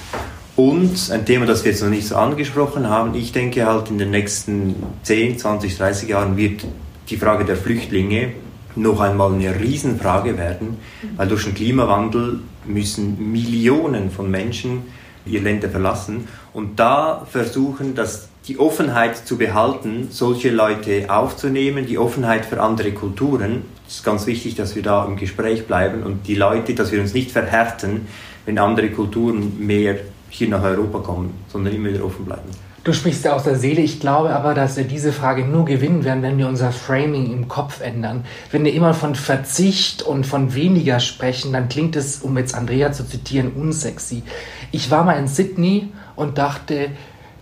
Und ein Thema, das wir jetzt noch nicht so angesprochen haben, ich denke halt in den nächsten 10, 20, 30 Jahren wird die Frage der Flüchtlinge noch einmal eine Riesenfrage werden, weil durch den Klimawandel müssen Millionen von Menschen ihr Länder verlassen und da versuchen, dass die Offenheit zu behalten, solche Leute aufzunehmen, die Offenheit für andere Kulturen. Es ist ganz wichtig, dass wir da im Gespräch bleiben und die Leute, dass wir uns nicht verhärten, wenn andere Kulturen mehr hier nach Europa kommen, sondern immer wieder offen bleiben. Du sprichst aus der Seele. Ich glaube aber, dass wir diese Frage nur gewinnen werden, wenn wir unser Framing im Kopf ändern. Wenn wir immer von Verzicht und von weniger sprechen, dann klingt es, um jetzt Andrea zu zitieren, unsexy. Ich war mal in Sydney und dachte,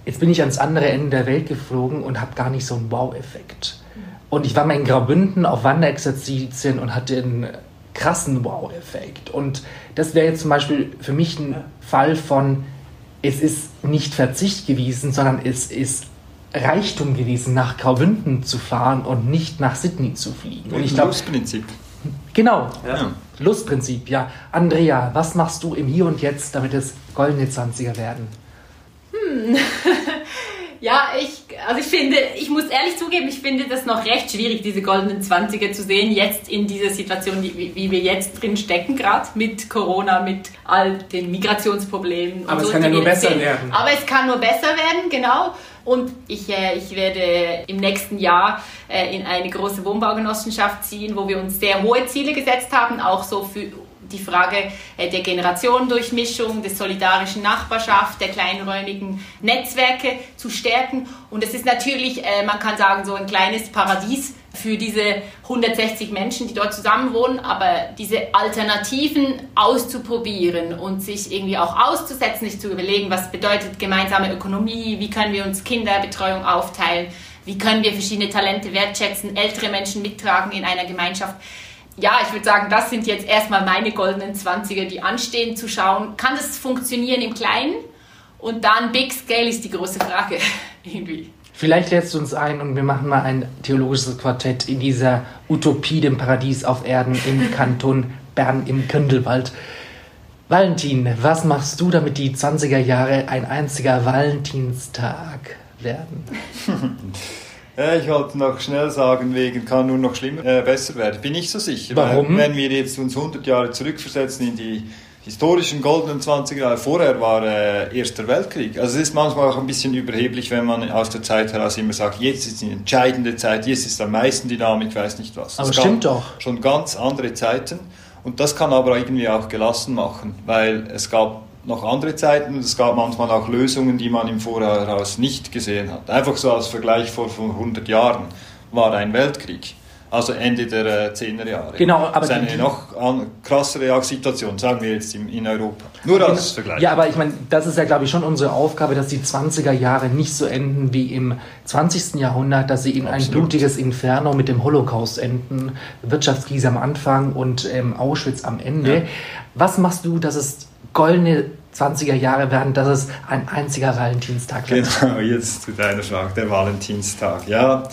jetzt bin ich ans andere Ende der Welt geflogen und habe gar nicht so einen Wow-Effekt. Und ich war mal in Graubünden auf Wanderexerzitien und hatte einen krassen Wow-Effekt. Und das wäre jetzt zum Beispiel für mich ein Fall von es ist nicht Verzicht gewesen, sondern es ist Reichtum gewesen, nach Graubünden zu fahren und nicht nach Sydney zu fliegen. Und ich glaub, Lustprinzip. Genau, ja. Lustprinzip, ja. Andrea, was machst du im Hier und Jetzt, damit es goldene Zwanziger werden? Ja, ich, also ich finde, ich muss ehrlich zugeben, ich finde das noch recht schwierig, diese goldenen Zwanziger zu sehen, jetzt in dieser Situation, wie, wie wir jetzt drin stecken, gerade mit Corona, mit all den Migrationsproblemen. Aber so, es kann ja nur besser sehen. werden. Aber es kann nur besser werden, genau. Und ich, äh, ich werde im nächsten Jahr äh, in eine große Wohnbaugenossenschaft ziehen, wo wir uns sehr hohe Ziele gesetzt haben, auch so für die Frage äh, der Generationendurchmischung, der solidarischen Nachbarschaft, der kleinräumigen Netzwerke zu stärken. Und es ist natürlich, äh, man kann sagen, so ein kleines Paradies für diese 160 Menschen, die dort zusammen wohnen, aber diese Alternativen auszuprobieren und sich irgendwie auch auszusetzen, sich zu überlegen, was bedeutet gemeinsame Ökonomie, wie können wir uns Kinderbetreuung aufteilen, wie können wir verschiedene Talente wertschätzen, ältere Menschen mittragen in einer Gemeinschaft ja, ich würde sagen, das sind jetzt erstmal meine goldenen Zwanziger, die anstehen, zu schauen, kann das funktionieren im Kleinen? Und dann Big Scale ist die große Frage irgendwie. Vielleicht lädst du uns ein und wir machen mal ein theologisches Quartett in dieser Utopie, dem Paradies auf Erden im Kanton Bern im Kündelwald. Valentin, was machst du, damit die 20er Jahre ein einziger Valentinstag werden? Ja, ich wollte noch schnell sagen, wegen kann nur noch schlimmer, äh, besser werden. Bin ich so sicher. Warum? Weil, wenn wir jetzt uns 100 Jahre zurückversetzen in die historischen goldenen 20 Jahre vorher war äh, Erster Weltkrieg. Also es ist manchmal auch ein bisschen überheblich, wenn man aus der Zeit heraus immer sagt, jetzt ist die entscheidende Zeit, jetzt ist am meisten Dynamik, weiß nicht was. Aber es stimmt doch. Schon ganz andere Zeiten. Und das kann aber irgendwie auch gelassen machen, weil es gab noch andere Zeiten es gab manchmal auch Lösungen, die man im Voraus nicht gesehen hat. Einfach so als Vergleich vor 100 Jahren war ein Weltkrieg. Also Ende der äh, 10er Jahre. Genau, aber das ist eine die- noch krassere Situation, sagen wir jetzt in, in Europa. Nur als Vergleich. Ja, aber ich meine, das ist ja, glaube ich, schon unsere Aufgabe, dass die 20er Jahre nicht so enden wie im 20. Jahrhundert, dass sie in ein Absolut. blutiges Inferno mit dem Holocaust enden, Wirtschaftskrise am Anfang und ähm, Auschwitz am Ende. Ja. Was machst du, dass es goldene 20er Jahre werden, dass es ein einziger Valentinstag wird? Genau, jetzt zu deiner Frage, der Valentinstag. Ja,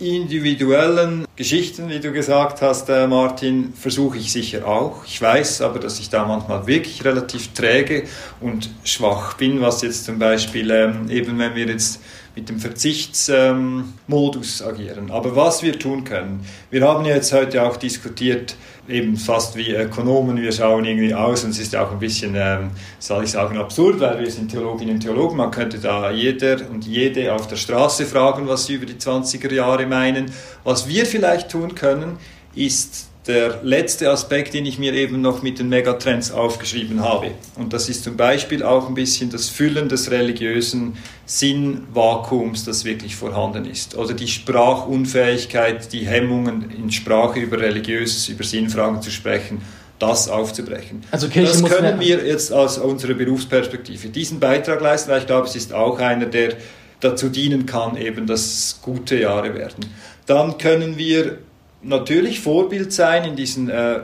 die individuellen Geschichten, wie du gesagt hast, äh, Martin, versuche ich sicher auch. Ich weiß aber, dass ich da manchmal wirklich relativ träge und schwach bin, was jetzt zum Beispiel ähm, eben, wenn wir jetzt mit dem Verzichtsmodus agieren. Aber was wir tun können, wir haben ja jetzt heute auch diskutiert, eben fast wie Ökonomen, wir schauen irgendwie aus und es ist ja auch ein bisschen, ähm, soll ich sagen, absurd, weil wir sind Theologinnen und Theologen, man könnte da jeder und jede auf der Straße fragen, was sie über die 20er Jahre meinen. Was wir vielleicht tun können, ist der letzte Aspekt, den ich mir eben noch mit den Megatrends aufgeschrieben habe. Und das ist zum Beispiel auch ein bisschen das Füllen des religiösen Sinnvakuums, das wirklich vorhanden ist. Oder die Sprachunfähigkeit, die Hemmungen in Sprache über religiöses, über Sinnfragen zu sprechen, das aufzubrechen. Also Kirche das können wir jetzt aus unserer Berufsperspektive diesen Beitrag leisten, weil ich glaube, es ist auch einer, der dazu dienen kann, eben, dass gute Jahre werden. Dann können wir natürlich Vorbild sein in diesen äh,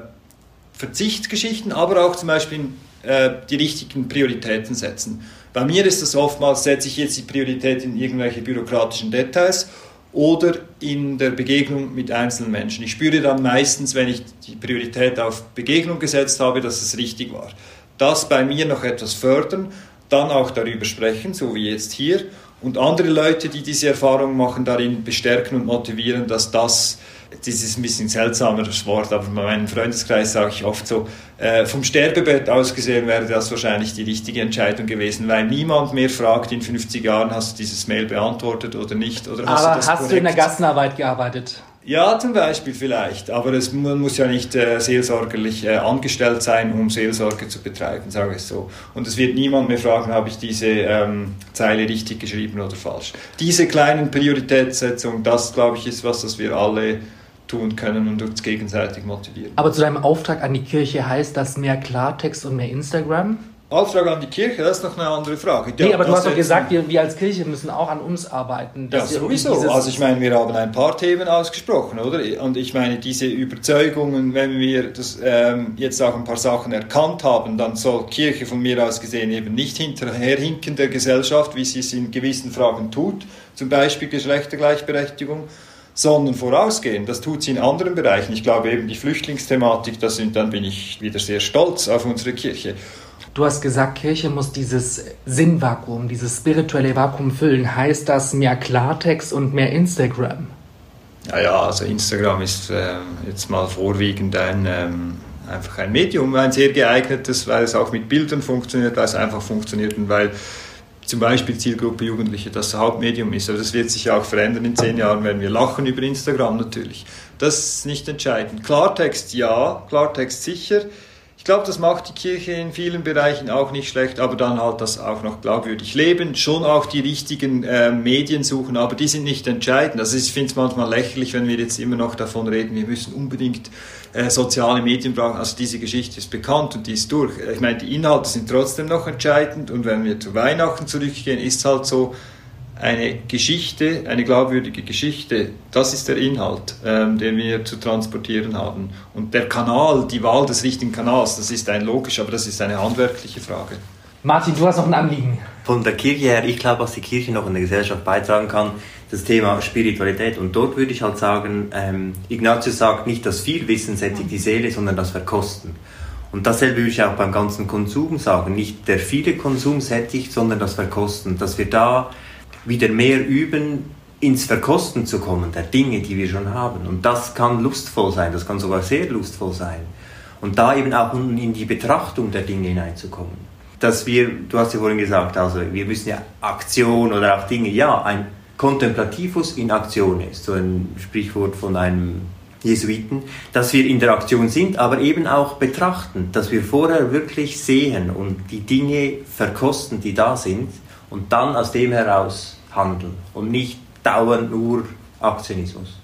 Verzichtsgeschichten, aber auch zum Beispiel äh, die richtigen Prioritäten setzen. Bei mir ist das oftmals, setze ich jetzt die Priorität in irgendwelche bürokratischen Details oder in der Begegnung mit einzelnen Menschen. Ich spüre dann meistens, wenn ich die Priorität auf Begegnung gesetzt habe, dass es richtig war. Das bei mir noch etwas fördern, dann auch darüber sprechen, so wie jetzt hier, und andere Leute, die diese Erfahrung machen, darin bestärken und motivieren, dass das, das ist ein bisschen seltsameres Wort, aber bei meinem Freundeskreis sage ich oft so, äh, vom Sterbebett aus gesehen wäre das wahrscheinlich die richtige Entscheidung gewesen, weil niemand mehr fragt in 50 Jahren, hast du dieses Mail beantwortet oder nicht? Oder hast Aber du das hast du in der korrekt- Gassenarbeit gearbeitet? Ja, zum Beispiel vielleicht, aber es, man muss ja nicht äh, seelsorgerlich äh, angestellt sein, um Seelsorge zu betreiben, sage ich so. Und es wird niemand mehr fragen, habe ich diese ähm, Zeile richtig geschrieben oder falsch. Diese kleinen Prioritätssetzungen, das glaube ich ist was, das wir alle tun können und uns gegenseitig motivieren. Aber zu deinem Auftrag an die Kirche heißt das mehr Klartext und mehr Instagram? Auftrag an die Kirche, das ist noch eine andere Frage. Nee, Ja, aber du das hast doch gesagt, wir, wir als Kirche müssen auch an uns arbeiten. Ja, sowieso. Also ich meine, wir haben ein paar Themen ausgesprochen, oder? Und ich meine, diese Überzeugungen, wenn wir das, ähm, jetzt auch ein paar Sachen erkannt haben, dann soll Kirche von mir aus gesehen eben nicht hinterherhinken der Gesellschaft, wie sie es in gewissen Fragen tut, zum Beispiel Geschlechtergleichberechtigung, sondern vorausgehen. Das tut sie in anderen Bereichen. Ich glaube eben die Flüchtlingsthematik, da sind, dann bin ich wieder sehr stolz auf unsere Kirche. Du hast gesagt, Kirche muss dieses Sinnvakuum, dieses spirituelle Vakuum füllen. Heißt das mehr Klartext und mehr Instagram? Ja, ja, also Instagram ist ähm, jetzt mal vorwiegend ein, ähm, einfach ein Medium, ein sehr geeignetes, weil es auch mit Bildern funktioniert, weil es einfach funktioniert und weil zum Beispiel Zielgruppe Jugendliche das Hauptmedium ist. Aber das wird sich auch verändern. In zehn Jahren werden wir lachen über Instagram natürlich. Das ist nicht entscheidend. Klartext ja, Klartext sicher. Ich glaube, das macht die Kirche in vielen Bereichen auch nicht schlecht, aber dann halt das auch noch glaubwürdig leben, schon auch die richtigen äh, Medien suchen, aber die sind nicht entscheidend. Also ich finde es manchmal lächerlich, wenn wir jetzt immer noch davon reden, wir müssen unbedingt äh, soziale Medien brauchen. Also diese Geschichte ist bekannt und die ist durch. Ich meine, die Inhalte sind trotzdem noch entscheidend und wenn wir zu Weihnachten zurückgehen, ist halt so, eine Geschichte, eine glaubwürdige Geschichte, das ist der Inhalt, ähm, den wir zu transportieren haben. Und der Kanal, die Wahl des richtigen Kanals, das ist ein logisch, aber das ist eine handwerkliche Frage. Martin, du hast noch ein Anliegen. Von der Kirche her, ich glaube, was die Kirche noch in der Gesellschaft beitragen kann, das Thema Spiritualität. Und dort würde ich halt sagen, ähm, Ignatius sagt nicht, dass viel Wissen sättigt die Seele, sondern das Verkosten. Und dasselbe würde ich auch beim ganzen Konsum sagen. Nicht der viele Konsum sättigt, sondern das Verkosten. Dass wir da wieder mehr üben, ins Verkosten zu kommen, der Dinge, die wir schon haben. Und das kann lustvoll sein, das kann sogar sehr lustvoll sein. Und da eben auch in die Betrachtung der Dinge hineinzukommen. Dass wir, du hast ja vorhin gesagt, also wir müssen ja Aktion oder auch Dinge, ja, ein Contemplativus in Aktion ist, so ein Sprichwort von einem Jesuiten, dass wir in der Aktion sind, aber eben auch betrachten, dass wir vorher wirklich sehen und die Dinge verkosten, die da sind und dann aus dem heraus handeln und nicht dauernd nur Aktionismus.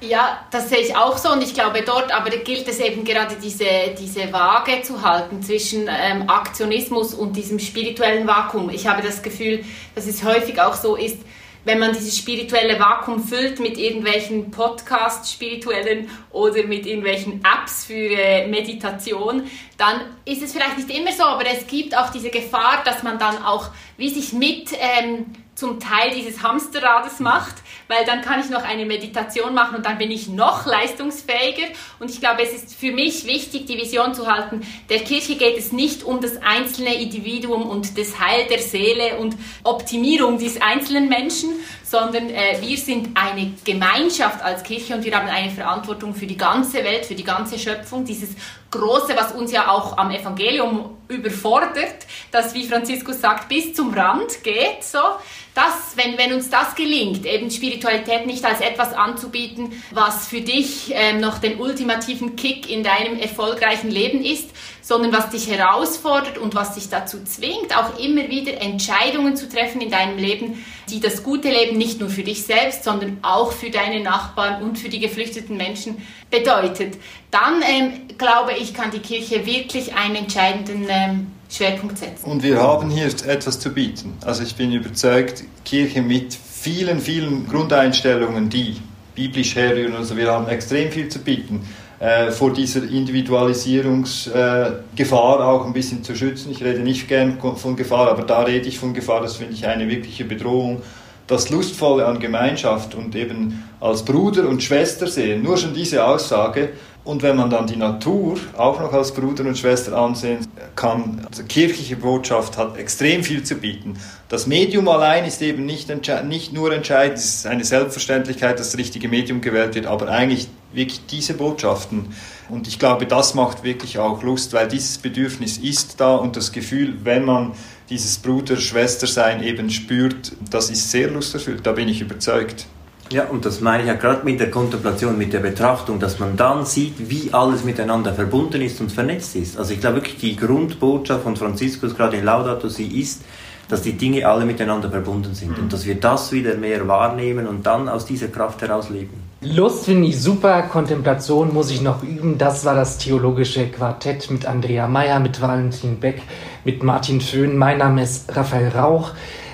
Ja, das sehe ich auch so und ich glaube dort aber gilt es eben gerade diese, diese Waage zu halten zwischen ähm, Aktionismus und diesem spirituellen Vakuum. Ich habe das Gefühl, dass es häufig auch so ist, wenn man dieses spirituelle Vakuum füllt mit irgendwelchen Podcasts spirituellen oder mit irgendwelchen Apps für äh, Meditation, dann ist es vielleicht nicht immer so, aber es gibt auch diese Gefahr, dass man dann auch wie sich mit ähm, zum Teil dieses Hamsterrades macht, weil dann kann ich noch eine Meditation machen und dann bin ich noch leistungsfähiger. Und ich glaube, es ist für mich wichtig, die Vision zu halten, der Kirche geht es nicht um das einzelne Individuum und das Heil der Seele und Optimierung des einzelnen Menschen, sondern äh, wir sind eine Gemeinschaft als Kirche und wir haben eine Verantwortung für die ganze Welt, für die ganze Schöpfung, dieses Große, was uns ja auch am Evangelium überfordert, das, wie Franziskus sagt, bis zum Rand geht, so. Das, wenn, wenn uns das gelingt, eben Spiritualität nicht als etwas anzubieten, was für dich ähm, noch den ultimativen Kick in deinem erfolgreichen Leben ist, sondern was dich herausfordert und was dich dazu zwingt, auch immer wieder Entscheidungen zu treffen in deinem Leben, die das gute Leben nicht nur für dich selbst, sondern auch für deine Nachbarn und für die geflüchteten Menschen bedeutet. Dann ähm, glaube ich, kann die Kirche wirklich einen entscheidenden ähm, Schwerpunkt setzen. Und wir haben hier etwas zu bieten. Also ich bin überzeugt, Kirche mit vielen, vielen Grundeinstellungen, die biblisch herrühren, also wir haben extrem viel zu bieten, äh, vor dieser Individualisierungsgefahr äh, auch ein bisschen zu schützen. Ich rede nicht gern von Gefahr, aber da rede ich von Gefahr, das finde ich eine wirkliche Bedrohung. Das Lustvolle an Gemeinschaft und eben als Bruder und Schwester sehen, nur schon diese Aussage und wenn man dann die Natur auch noch als Bruder und Schwester ansehen kann, also kirchliche Botschaft hat extrem viel zu bieten. Das Medium allein ist eben nicht, nicht nur entscheidend, es ist eine Selbstverständlichkeit, dass das richtige Medium gewählt wird, aber eigentlich wirklich diese Botschaften. Und ich glaube, das macht wirklich auch Lust, weil dieses Bedürfnis ist da und das Gefühl, wenn man dieses Bruder-Schwester-Sein eben spürt, das ist sehr lusterfüllt, da bin ich überzeugt. Ja, und das meine ich ja gerade mit der Kontemplation, mit der Betrachtung, dass man dann sieht, wie alles miteinander verbunden ist und vernetzt ist. Also ich glaube wirklich, die Grundbotschaft von Franziskus gerade in Laudato Si ist, dass die Dinge alle miteinander verbunden sind und dass wir das wieder mehr wahrnehmen und dann aus dieser Kraft heraus leben. Lust finde ich super, Kontemplation muss ich noch üben. Das war das theologische Quartett mit Andrea Meyer, mit Valentin Beck, mit Martin Föhn. Mein Name ist Raphael Rauch.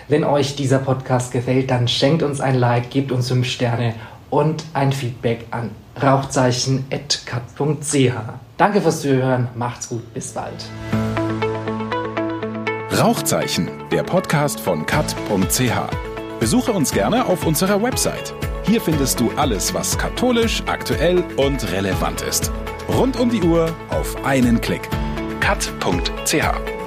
Wenn euch dieser Podcast gefällt, dann schenkt uns ein Like, gebt uns 5 Sterne und ein Feedback an rauchzeichen.kat.ch. Danke fürs Zuhören, macht's gut, bis bald. Rauchzeichen, der Podcast von kat.ch. Besuche uns gerne auf unserer Website. Hier findest du alles, was katholisch, aktuell und relevant ist. Rund um die Uhr auf einen Klick. kat.ch